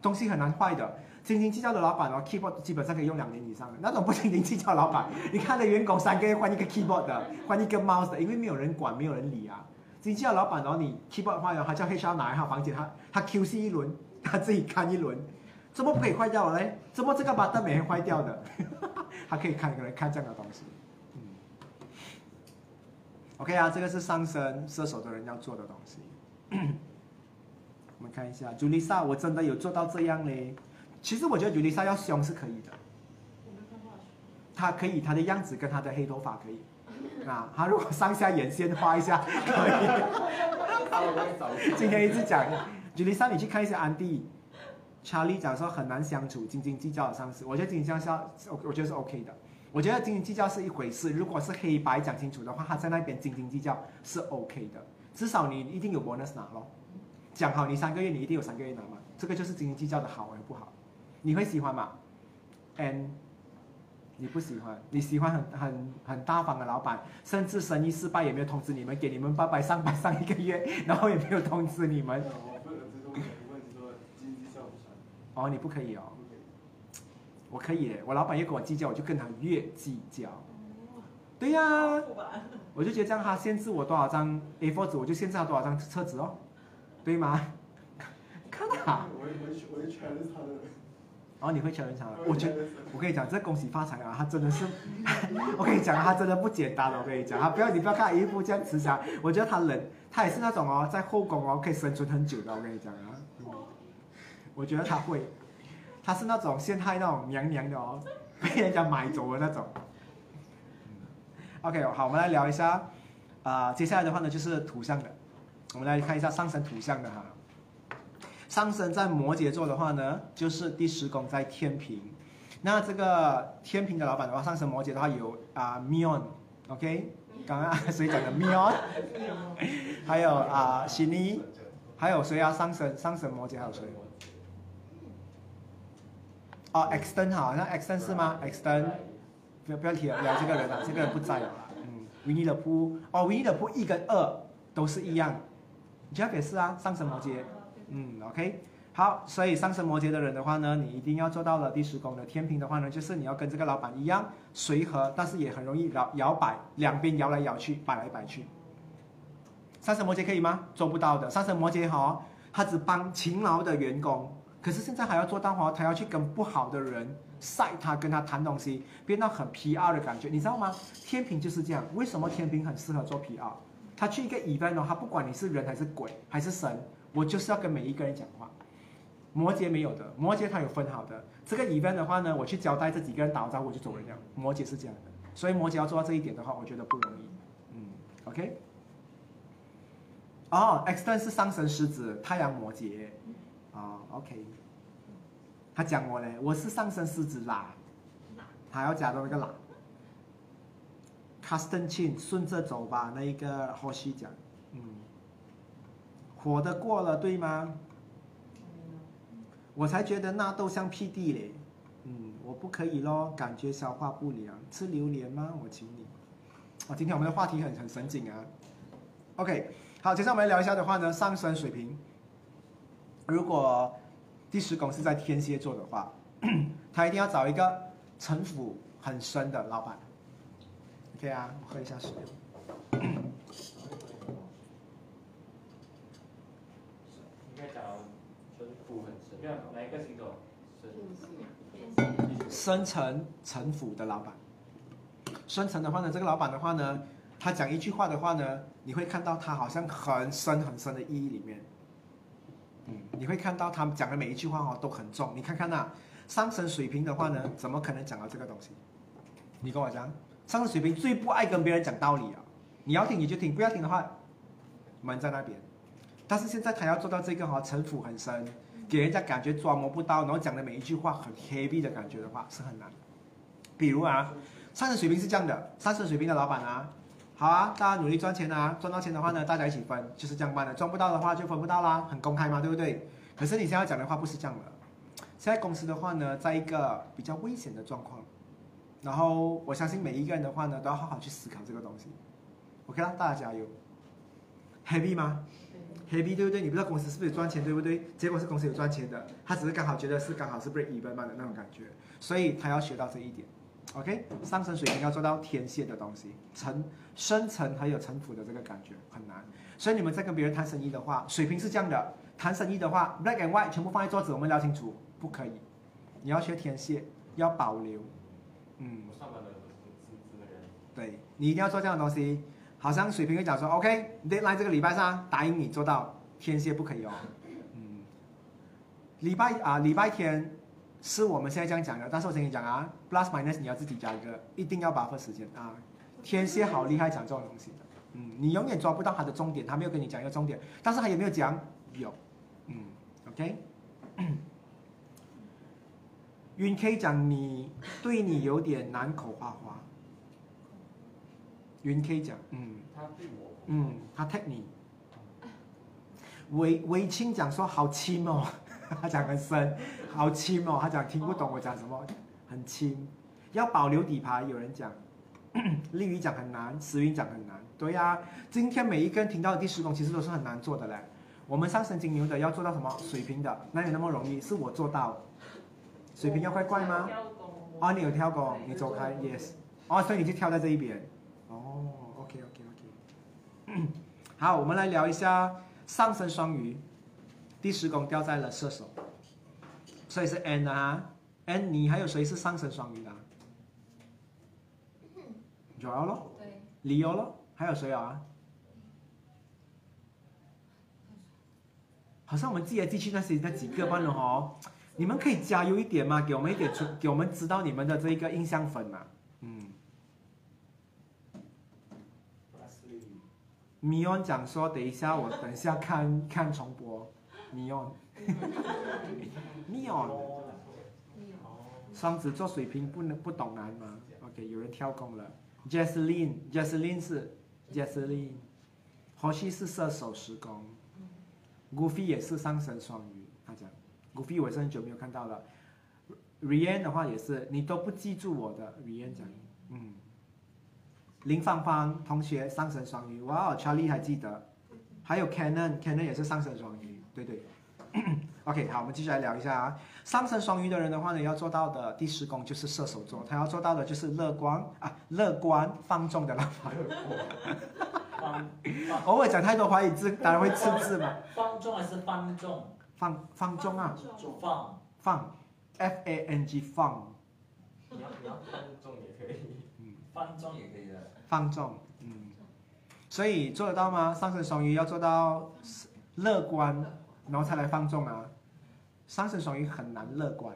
东西很难坏的，斤斤计较的老板哦，keyboard 基本上可以用两年以上的。那种不斤斤计较老板，[LAUGHS] 你看的员工三个月换一个 keyboard 的，换一个 mouse 的，因为没有人管，没有人理啊。斤斤计较老板哦，你 keyboard 坏了，他叫 HR 拿一下房间，他他 QC 一轮，[LAUGHS] 他自己看一轮。怎么不可以坏掉了嘞？怎么这个把灯没坏掉的？[LAUGHS] 他可以看个人看这样的东西。嗯，OK 啊，这个是上升射手的人要做的东西。[COUGHS] 我们看一下，朱丽莎，我真的有做到这样嘞。其实我觉得尤丽莎要凶是可以的。她可以，她的样子跟她的黑头发可以。啊，她如果上下眼线画一下，可以。今天一直讲，尤丽莎，你去看一下安迪。查理讲说很难相处，斤斤计较的上司，我觉得斤斤计较，我我觉得是 OK 的。我觉得斤斤计较是一回事，如果是黑白讲清楚的话，他在那边斤斤计较是 OK 的，至少你一定有 bonus 拿咯。讲好你三个月你一定有三个月拿嘛，这个就是斤斤计较的好还是不好？你会喜欢吗？N，你不喜欢，你喜欢很很很大方的老板，甚至生意失败也没有通知你们，给你们八百上百上一个月，然后也没有通知你们。哦，你不可以哦，我可以，我老板越跟我计较，我就跟他越计较。对呀，我就觉得这样，他限制我多少张 A4 纸，我就限制他多少张册子哦，对吗？看啊。我我我全是他的。哦，你会全是他？我觉得，我跟你讲，这恭喜发财啊！他真的是，[LAUGHS] 我跟你讲，他真的不简单。我跟你讲，他不要你不要看一副这样慈祥，我觉得他人，他也是那种哦，在后宫哦可以生存很久的。我跟你讲啊。我觉得他会，他是那种陷害那种娘娘的哦，被人家买走的那种。OK，好，我们来聊一下，啊，接下来的话呢就是图像的，我们来看一下上升图像的哈。上升在摩羯座的话呢，就是第十宫在天平。那这个天平的老板的话，上升摩羯的话有啊 Mion，OK，刚刚谁讲的 Mion？[LAUGHS] 还有啊悉尼，还有谁啊？上升上升摩羯还有谁？哦，Exton 好，那 Exton 是吗？Exton，不要不要提了，聊这个人了，[LAUGHS] 这个人不在了。嗯，Winnie the Pooh，哦，Winnie the Pooh 一跟二都是一样，Jeff 也是啊，上升摩羯。嗯，OK，好，所以上升摩羯的人的话呢，你一定要做到了第十宫的天平的话呢，就是你要跟这个老板一样随和，但是也很容易摇摇摆，两边摇来摇去，摆来摆去。上升摩羯可以吗？做不到的，上升摩羯哈，他只帮勤劳的员工。可是现在还要做到哦，他要去跟不好的人晒他，跟他谈东西，变到很 PR 的感觉，你知道吗？天平就是这样。为什么天平很适合做 PR？他去一个 event 哦，他不管你是人还是鬼还是神，我就是要跟每一个人讲话。摩羯没有的，摩羯他有分好的。这个 event 的话呢，我去交代这几个人打招呼就走人了。摩羯是这样的，所以摩羯要做到这一点的话，我觉得不容易。嗯，OK。哦，Exton 是上升狮子，太阳摩羯。哦，OK。他讲我嘞，我是上升狮子啦，还要加到那个啦。Custom Chin 顺着走吧，那一个后续讲，嗯，火的过了对吗？我才觉得纳豆像屁地嘞，嗯，我不可以咯，感觉消化不良，吃榴莲吗？我请你。啊，今天我们的话题很很神经啊。OK，好，接下来我们来聊一下的话呢，上升水平。如果第十宫是在天蝎座的话，[CLEARS THROAT] 他一定要找一个城府很深的老板。OK 啊，我喝一下水。
应该找
城府很深。
要哪一个星座？
深
深层城府的老板，深沉的话呢，这个老板的话呢，他讲一句话的话呢，你会看到他好像很深很深的意义里面，嗯，你会看到他讲的每一句话哦都很重。你看看那上升水平的话呢，怎么可能讲到这个东西？你跟我讲，上升水平最不爱跟别人讲道理啊，你要听你就听，不要听的话，门在那边。但是现在他要做到这个哈、城府很深，给人家感觉抓摸不到，然后讲的每一句话很 heavy 的感觉的话是很难。比如啊，上升水平是这样的，上升水平的老板啊，好啊，大家努力赚钱啊，赚到钱的话呢，大家一起分，就是这样办的。赚不到的话就分不到啦，很公开嘛，对不对？可是你现在要讲的话不是这样的，现在公司的话呢，在一个比较危险的状况，然后我相信每一个人的话呢，都要好好去思考这个东西。OK 啦，大家加油。Happy 吗？happy 对不对？你不知道公司是不是有赚钱，对不对？结果是公司有赚钱的，他只是刚好觉得是刚好是 break even 嘛的那种感觉，所以他要学到这一点。OK，上升水平要做到天蝎的东西，层深层还有城府的这个感觉很难。所以你们在跟别人谈生意的话，水平是这样的，谈生意的话，black and white 全部放在桌子，我们聊清楚，不可以。你要学天蝎，要保留，嗯。
我上班的是是是那个人。
对你一定要做这样的东西。好像水瓶会讲说，OK，deadline 这个礼拜上答应你做到，天蝎不可以哦。嗯，礼拜啊礼拜天是我们现在这样讲的，但是我跟你讲啊，plus minus 你要自己加一个，一定要 buffer 时间啊。天蝎好厉害讲这种东西的，嗯，你永远抓不到他的重点，他没有跟你讲一个重点，但是他有没有讲？有，嗯，OK。[COUGHS] 云 K 讲你对你有点难口花花。云 K 讲，嗯
他对我，
嗯，他 tag 你。韦韦青讲说好轻哦，[LAUGHS] 他讲很深，好轻哦，他讲听不懂我讲什么，很轻，要保留底牌。有人讲，[CLEARS THROAT] 丽宇讲很难，石云讲很难，对呀、今天每一个人听到的第十种其实都是很难做的嘞。我们上升金牛的要做到什么水平的，哪有那么容易？是我做到，水平要怪怪吗？哦，你有跳过，你走开，yes。哦，所以你就跳在这一边。[CLEARS THROAT] 好，我们来聊一下上升双鱼，第十宫掉在了射手，所以是 N 啊，N 你还有谁是上升双鱼的、啊、？Joel 咯？
对
，，Leo 咯，还有谁啊？好像我们记来记去那些那几个罢了哦，你们可以加油一点嘛，给我们一点出，给我们知道你们的这一个印象分嘛，嗯。米 ion 讲说，等一下我等一下看 [LAUGHS] 看重播。米 on，米 on，双子座水平不能不懂难吗？OK，有人跳工了。jess lin jess lin 是 jess lin 河西是射手十宫，Goofy 也是上升双鱼。他讲，Goofy 我很久没有看到了。Rian 的话也是，你都不记住我的。Rian 讲，嗯。林芳芳同学上升双鱼，哇、哦、，Charlie 还记得，还有 Canon，Canon 也是上升双鱼，对对。[COUGHS] OK，好，我们继续来聊一下啊。上升双鱼的人的话呢，要做到的第十宫就是射手座，他要做到的就是乐观啊，乐观放纵的老板。
放
偶尔讲太多华语字，当然会吃字嘛。
放纵还是放纵？
放放纵啊，
放
放，F A N G 放，
你要你要放纵也可以。
嗯放纵也可以的。
放纵，嗯。所以做得到吗？上升双鱼要做到乐观，然后才来放纵啊。上升双鱼很难乐观。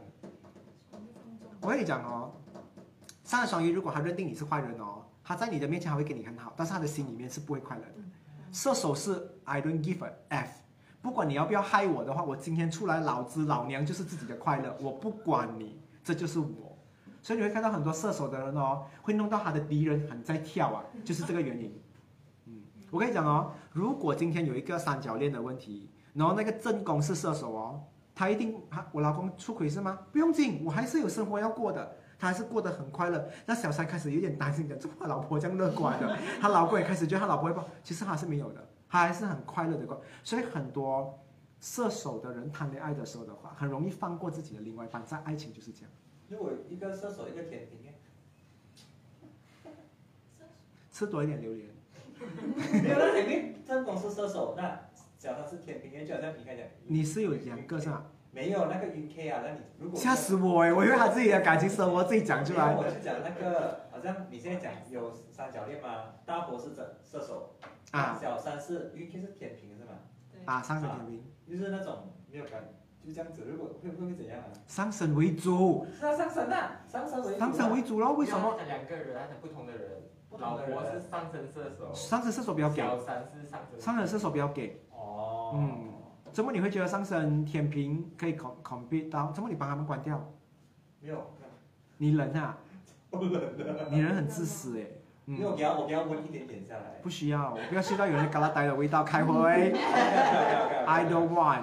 我跟你讲哦，上升双鱼如果他认定你是坏人哦，他在你的面前还会跟你很好，但是他的心里面是不会快乐的。射手是 I don't give a f，不管你要不要害我的话，我今天出来，老子老娘就是自己的快乐，我不管你，这就是我。所以你会看到很多射手的人哦，会弄到他的敌人很在跳啊，就是这个原因。嗯，我跟你讲哦，如果今天有一个三角恋的问题，然后那个正宫是射手哦，他一定啊，我老公出轨是吗？不用紧，我还是有生活要过的。他还是过得很快乐。那小三开始有点担心的，怎么老婆这样乐观的？[LAUGHS] 他老公也开始觉得他老婆会不？其实他是没有的，他还是很快乐的过。所以很多射手的人谈恋爱的时候的话，很容易放过自己的另外一半，在爱情就是这样。
如果一个射手，一个天平，[LAUGHS]
吃多一点榴莲。
没有那肯定正宫是射手，那假他是天平，就好像你看讲，
你是有两个是吧？
没有那个 UK 啊，那你如果
吓死我哎！我以为他自己的感情生活自己讲出来。
我就讲那个，好像你现在讲有三角恋吗？大伯是射射手，
啊
小三是 UK 是天平是吗？
对，
啊，上升天平，
就是那种没有感，就这样子。如果会会会怎样啊？
上升为主，
是啊，上升啊，上升为主啊
上升为主咯。为什么？
他两个人，不同的人，
不
老
同的人
婆是上升射手，
上升射手比较给，
小三是上升。
上升射手比较给。
哦，
嗯怎么你会觉得上升天平可以 com compete 到？怎么你把他们关掉？
没有，
你人 [LAUGHS] 啊，你人很自私哎。嗯，
因为我给他我给他温一点点下来。
不需要，我不要吸到有人嘎啦呆的味道。开会，[LAUGHS] I don't want。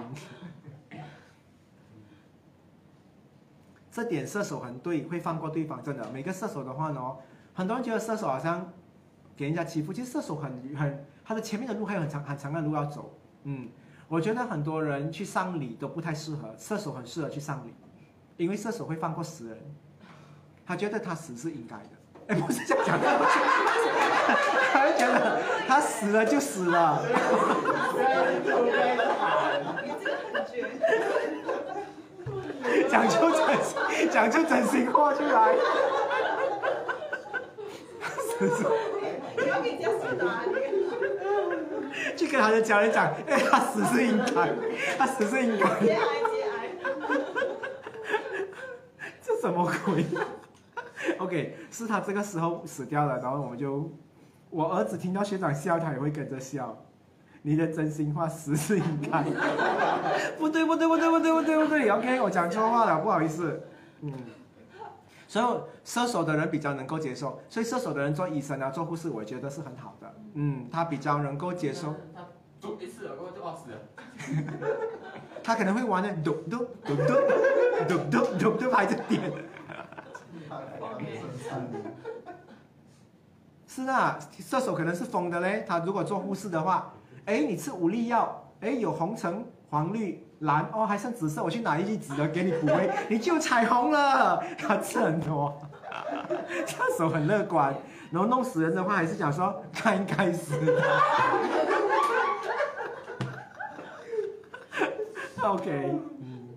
这点射手很对，会放过对方，真的。每个射手的话呢，很多人觉得射手好像给人家欺负，其实射手很很，他的前面的路还有很长很长的路要走。嗯，我觉得很多人去丧礼都不太适合，射手很适合去丧礼，因为射手会放过死人，他觉得他死是应该的。哎，不是这样讲的，他会觉得他死了就死了。[LAUGHS] [LAUGHS] 讲出真讲出真心话出来。死是
你要给人家说哪里？
去跟他的家人讲，哎，他死是应该，[LAUGHS] 他死是应该，
节哀节哀。
这什么鬼？[LAUGHS] OK，是他这个时候死掉了，然后我们就，我儿子听到学长笑，他也会跟着笑。你的真心话死是应该，[LAUGHS] 不对不对不对不对不对不对，[LAUGHS] OK，我讲错话了，不好意思。嗯，所以射手的人比较能够接受，所以射手的人做医生啊，做护士，我觉得是很好的。嗯，他比较能够接受。
他做一次了过后就哦死了。[LAUGHS]
他可能会玩的嘟嘟嘟嘟嘟嘟嘟嘟拍着点。是啊，射手可能是疯的嘞。他如果做护士的话，哎，你吃五粒药，哎，有红橙黄绿蓝，哦，还剩紫色，我去拿一粒紫的给你补回，[LAUGHS] 你就彩虹了。他吃很多，射手很乐观，然后弄死人的话，还是讲说他应该死。[LAUGHS] OK，嗯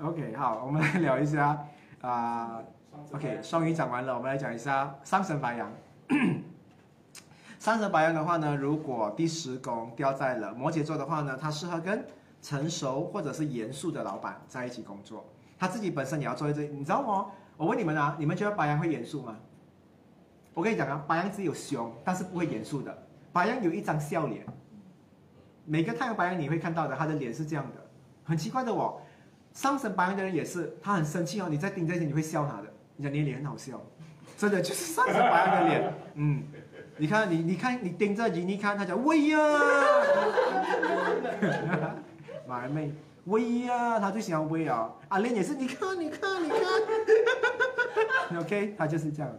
，OK，好，我们来聊一下啊、OK，双鱼讲完了，我们来讲一下上升白羊。上升白羊的话呢，如果第十宫掉在了摩羯座的话呢，他适合跟成熟或者是严肃的老板在一起工作。他自己本身也要做一些，你知道吗？我问你们啊，你们觉得白羊会严肃吗？我跟你讲啊，白羊只有凶，但是不会严肃的。白羊有一张笑脸，每个太阳白羊你会看到的，他的脸是这样的，很奇怪的哦。上升白羊的人也是，他很生气哦，你在盯着你，你会笑他的，你讲你的脸很好笑，真的就是上升白羊的脸，嗯，你看你你看你盯着你，你看他讲喂呀，[LAUGHS] 马妹喂呀，他最喜欢喂啊，阿莲也是，你看你看你看，[LAUGHS] OK，他就是这样，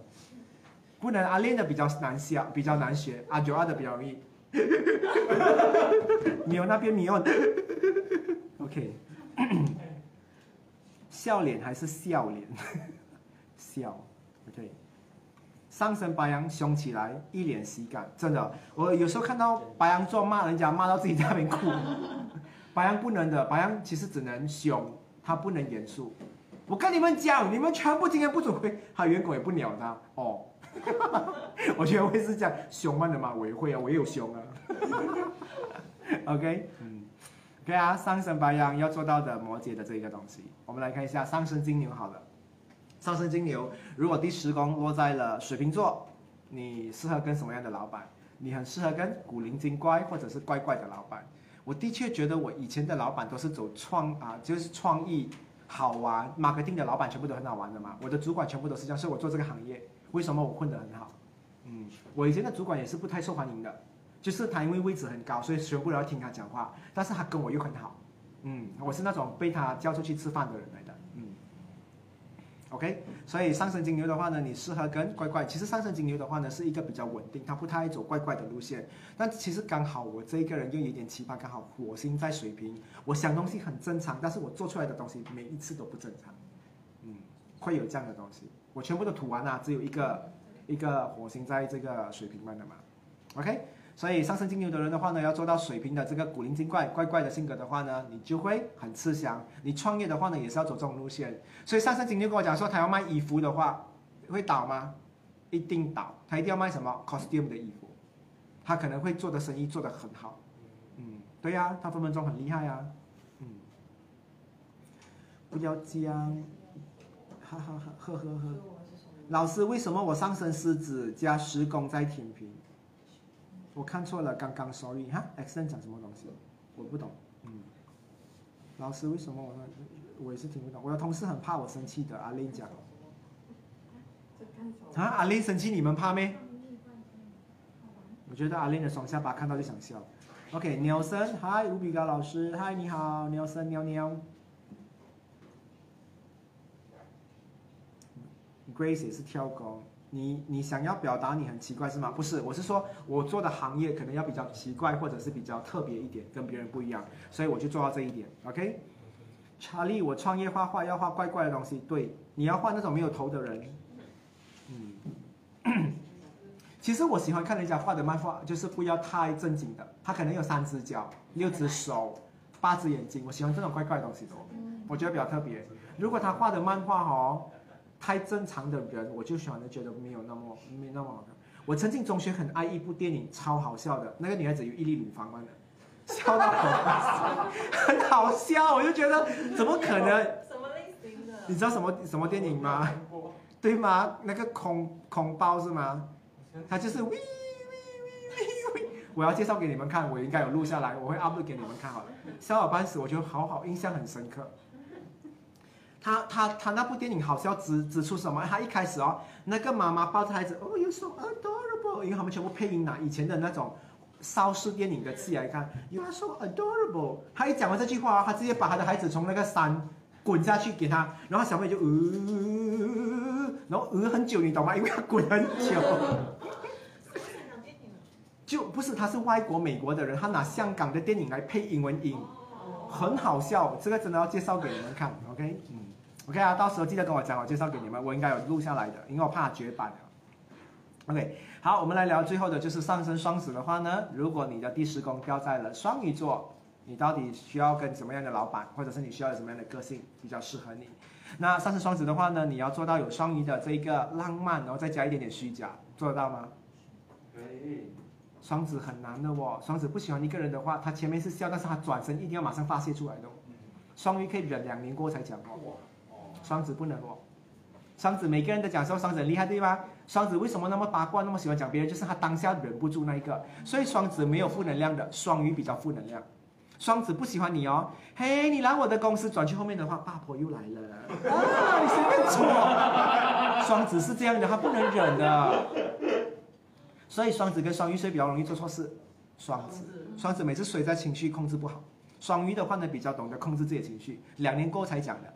不能阿莲的比较难笑，比较难学，阿九二的比较容易，[LAUGHS] 你有那边米欧，OK。笑脸还是笑脸？笑，OK。上升白羊凶起来，一脸喜感，真的。我有时候看到白羊座骂人家，骂到自己在那边哭。白羊不能的，白羊其实只能凶，他不能严肃。我跟你们讲，你们全部今天不准回，他员工也不鸟他哦。[LAUGHS] 我觉得会是这样，凶慢的嘛，我也会啊，我也有凶啊。[LAUGHS] OK，嗯。对啊，上升白羊要做到的摩羯的这一个东西，我们来看一下上升金牛好了。上升金牛，如果第十宫落在了水瓶座，你适合跟什么样的老板？你很适合跟古灵精怪或者是怪怪的老板。我的确觉得我以前的老板都是走创啊，就是创意、好玩、marketing 的老板全部都很好玩的嘛。我的主管全部都是这样，所以我做这个行业，为什么我混得很好？嗯，我以前的主管也是不太受欢迎的，就是他因为位置很高，所以全部都要听他讲话，但是他跟我又很好。嗯，我是那种被他叫出去吃饭的人来。，OK，所以上升金牛的话呢，你适合跟怪怪。其实上升金牛的话呢，是一个比较稳定，他不太爱走怪怪的路线。但其实刚好我这一个人又有点奇葩，刚好火星在水瓶，我想东西很正常，但是我做出来的东西每一次都不正常。嗯，会有这样的东西。我全部都吐完了，只有一个一个火星在这个水瓶般的嘛。OK。所以上升金牛的人的话呢，要做到水平的这个古灵精怪、怪怪的性格的话呢，你就会很吃香。你创业的话呢，也是要走这种路线。所以上升金牛跟我讲说，他要卖衣服的话，会倒吗？一定倒。他一定要卖什么 costume 的衣服，他可能会做的生意做得很好。嗯，对呀，他分分钟很厉害啊。嗯，不要这样，哈哈哈，呵呵呵。老师，为什么我上升狮子加十宫在天平？我看错了，刚刚 sorry 哈，X 讲什么东西？我不懂，嗯，老师为什么我我也是听不懂。我的同事很怕我生气的，阿玲讲。啊，阿玲生气你们怕没？我觉得阿玲的双下巴看到就想笑。OK，Nelson，Hi，吴比高老师，Hi，你好，Nelson，喵喵。Grace 也是跳工。你你想要表达你很奇怪是吗？不是，我是说我做的行业可能要比较奇怪，或者是比较特别一点，跟别人不一样，所以我就做到这一点。OK，查理，我创业画画要画怪怪的东西，对，你要画那种没有头的人。嗯，[COUGHS] 其实我喜欢看人家画的漫画，就是不要太正经的，他可能有三只脚、六只手、八只眼睛，我喜欢这种怪怪的东西多，我觉得比较特别。如果他画的漫画哦。太正常的人，我就反而觉得没有那么没那么好看。我曾经中学很爱一部电影，超好笑的，那个女孩子有一粒乳房吗？笑到很好笑，我就觉得怎么可能？
什么类型的？
你知道什么什么电影吗？对吗？那个空空包是吗？他就是喂喂喂喂喂。我要介绍给你们看，我应该有录下来，我会 upload 给你们看好了。笑到半死，我觉得好好，印象很深刻。他他他那部电影好笑指指出什么？他一开始哦，那个妈妈抱着孩子，哦，you so adorable，因为他们全部配音拿以前的那种邵氏电影的戏来看，you are so adorable。他一讲完这句话，他直接把他的孩子从那个山滚下去给他，然后小朋友就呃，然后呃很久，你懂吗？因为他滚很久。[LAUGHS] 就不是他是外国美国的人，他拿香港的电影来配英文音，很好笑。这个真的要介绍给你们看，OK？OK 啊，到时候记得跟我讲，我介绍给你们，我应该有录下来的，因为我怕绝版 OK，好，我们来聊最后的，就是上升双子的话呢，如果你的第十宫掉在了双鱼座，你到底需要跟什么样的老板，或者是你需要有什么样的个性比较适合你？那上升双子的话呢，你要做到有双鱼的这个浪漫，然后再加一点点虚假，做得到吗？
可以。
双子很难的哦，双子不喜欢一个人的话，他前面是笑，但是他转身一定要马上发泄出来的。双鱼可以忍两年过才讲哦。双子不能哦，双子每个人都讲说双子很厉害对吧？双子为什么那么八卦，那么喜欢讲别人？就是他当下忍不住那一个，所以双子没有负能量的，双鱼比较负能量。双子不喜欢你哦，嘿，你来我的公司转去后面的话，八婆又来了啊，你随便错。双子是这样的，他不能忍的，所以双子跟双鱼谁比较容易做错事？双子，双子每次谁在情绪控制不好，双鱼的话呢比较懂得控制自己的情绪，两年过才讲的，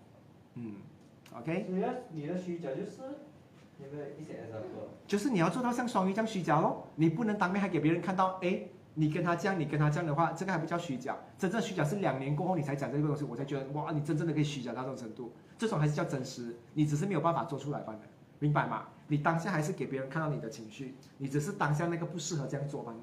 嗯。OK，
你的你的虚假就是你的一些 example，
就是你要做到像双鱼这样虚假咯，你不能当面还给别人看到，哎，你跟他这样，你跟他这样的话，这个还不叫虚假，真正虚假是两年过后你才讲这个东西，我才觉得哇，你真正的可以虚假到这种程度，这种还是叫真实，你只是没有办法做出来罢了，明白吗？你当下还是给别人看到你的情绪，你只是当下那个不适合这样做罢了。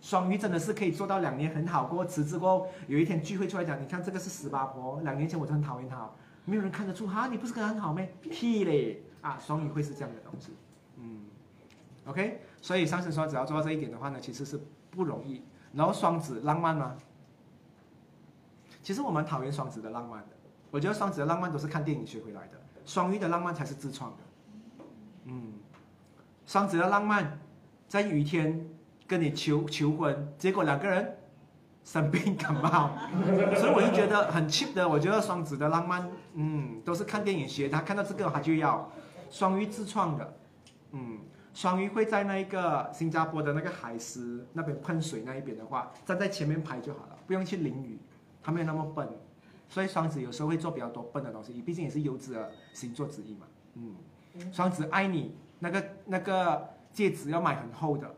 双鱼真的是可以做到两年很好过，辞职过后有一天聚会出来讲，你看这个是十八婆，两年前我就很讨厌他。没有人看得出哈，你不是跟他很好咩？屁嘞！啊，双鱼会是这样的东西，嗯，OK，所以上升双子要做到这一点的话呢，其实是不容易。然后双子浪漫吗？其实我蛮讨厌双子的浪漫的，我觉得双子的浪漫都是看电影学回来的，双鱼的浪漫才是自创的。嗯，双子的浪漫，在雨天跟你求求婚，结果两个人生病感冒，[LAUGHS] 所以我就觉得很 cheap 的。我觉得双子的浪漫，嗯，都是看电影学，他看到这个他就要。双鱼自创的，嗯，双鱼会在那一个新加坡的那个海狮那边喷水那一边的话，站在前面拍就好了，不用去淋雨，他没有那么笨。所以双子有时候会做比较多笨的东西，毕竟也是优质的星座之一嘛，嗯。双子爱你那个那个戒指要买很厚的，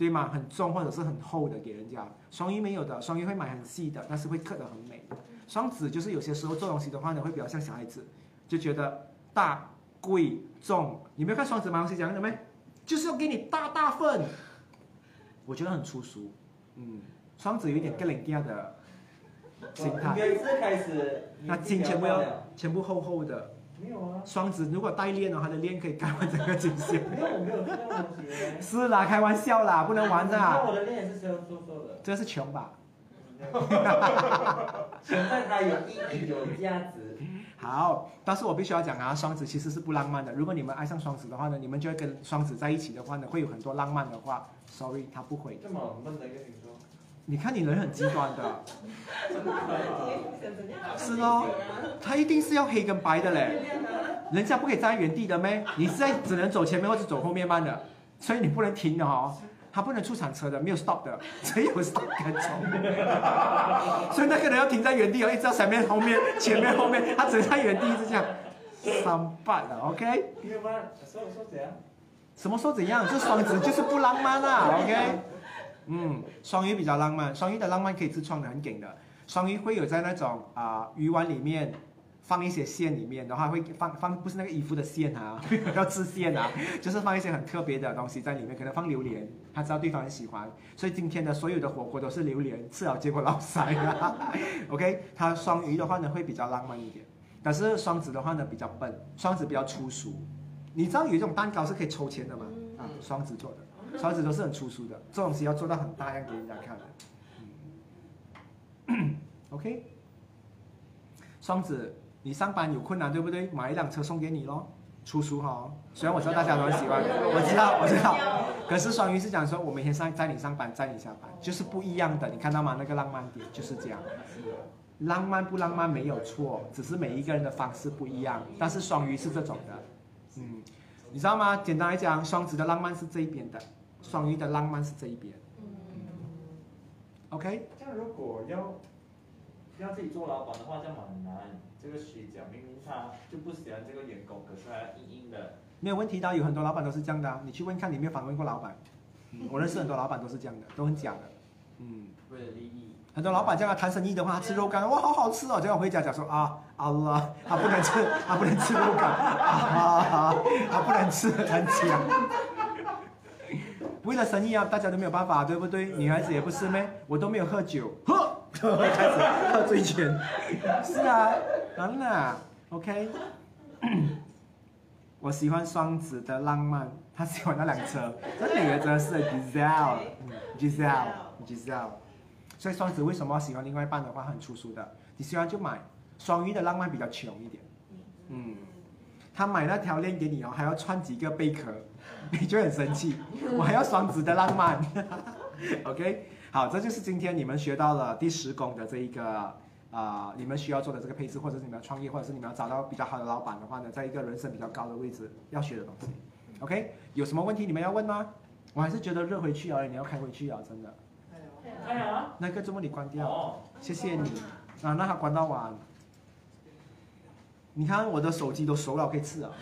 对吗？很重或者是很厚的给人家。双鱼没有的，双鱼会买很细的，但是会刻得很美。双子就是有些时候做东西的话呢，会比较像小孩子，就觉得大。贵重，你没有看双子买东西讲的没？就是要给你大大份，我觉得很粗俗。嗯，双子有一点更冷调的心态。
应该是开始，
那金全部要全部厚厚的。
没有啊。
双子如果带链的话，他的链可以盖完整个金线。
没有，我没有这样东西。
是啦，开玩笑啦，不能玩的。
我的链也是这样做做的。
这是穷吧？
穷在它有意义、有价值。
好，但是我必须要讲啊，双子其实是不浪漫的。如果你们爱上双子的话呢，你们就会跟双子在一起的话呢，会有很多浪漫的话。Sorry，他不会。
这么闷的一个星座。
你看你人很极端的。[LAUGHS] 是哦，他一定是要黑跟白的嘞。人家不可以站在原地的咩？你是在只能走前面或者走后面慢的，所以你不能停的哦。他不能出产车的，没有 stop 的，只有 stop 跟走。[LAUGHS] 所以那个人要停在原地哦，一直到前面、后面、前面、后面，他只能在原地一直这样。三八的，OK？
说说怎样？
什么说怎样？这双子就是不浪漫啊，OK？嗯，双鱼比较浪漫，双鱼的浪漫可以自创的，很紧的。双鱼会有在那种啊鱼丸里面。放一些线里面的话，会放放不是那个衣服的线啊，[LAUGHS] 要织线啊，就是放一些很特别的东西在里面，可能放榴莲，他知道对方很喜欢，所以今天的所有的火锅都是榴莲，吃了结果老塞了。[LAUGHS] OK，他双鱼的话呢会比较浪漫一点，但是双子的话呢比较笨，双子比较粗俗。你知道有一种蛋糕是可以抽签的吗？啊，双子做的，双子都是很粗俗的，这东西要做到很大样给人家看的。嗯，OK，双子。你上班有困难对不对？买一辆车送给你咯，粗俗哈。虽然我知道大家都很喜欢，我知道我知道。可是双鱼是讲说，我每天上载你上班，载你下班，就是不一样的。你看到吗？那个浪漫点就是这样。浪漫不浪漫没有错，只是每一个人的方式不一样。但是双鱼是这种的，嗯，你知道吗？简单来讲，双子的浪漫是这一边的，双鱼的浪漫是这一边。OK。
这样如果要要自己做老板的话，这样蛮难。这个虚假，明明他就不喜欢这个员工，可是他硬硬的。
没有问题的，有很多老板都是这样的。你去问看，你没有访问过老板？[LAUGHS] 我认识很多老板都是这样的，都很假的。
嗯，为了利益。
很多老板这样谈生意的话，他吃肉干，哇，好好吃哦！结果回家讲说啊，阿拉，他不能吃，他不能吃肉干，啊，他不能吃，很假。为了生意啊，大家都没有办法，对不对？女孩子也不是咩？我都没有喝酒，[LAUGHS] 喝，开始喝醉拳。是啊，当然，OK。[COUGHS] 我喜欢双子的浪漫，他喜欢那辆车。这女的真的是 Giselle，Giselle，Giselle。所以双子为什么喜欢另外一半的话很粗俗的？你喜欢就买。双鱼的浪漫比较穷一点，嗯。他买那条链给你哦，还要串几个贝壳，你就很生气。我还要双子的浪漫，[LAUGHS] OK。好，这就是今天你们学到了第十宫的这一个啊，你们需要做的这个配置，或者是你们要创业，或者是你们要找到比较好的老板的话呢，在一个人生比较高的位置要学的东西。OK，有什么问题你们要问吗？我还是觉得热回去啊，你要开回去啊，真的。
开啊。
那个周末你关掉。谢谢你啊，那他关到晚。你看我的手机都熟了，可以吃啊，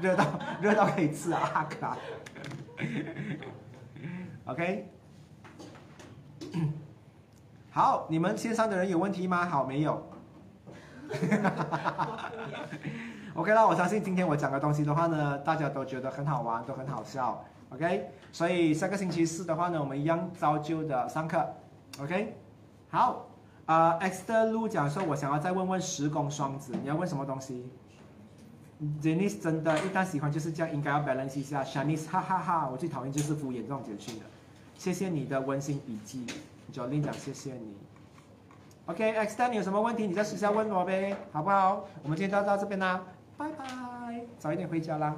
热到热到可以吃啊，卡。OK，好，你们线上的人有问题吗？好，没有。[LAUGHS] OK 啦，我相信今天我讲的东西的话呢，大家都觉得很好玩，都很好笑。OK，所以下个星期四的话呢，我们一样照旧的上课。OK，好。啊，X 的路讲说，我想要再问问十宫双子，你要问什么东西？Jenny 真的，一旦喜欢就是这样，应该要 balance 一下。Shanice 哈哈哈，我最讨厌就是敷衍这种简讯了。谢谢你的温馨笔记，Jolin 讲谢谢你。OK，X 的你有什么问题，你在私下问我呗，好不好？我们今天就到这边啦，拜拜，早一点回家啦。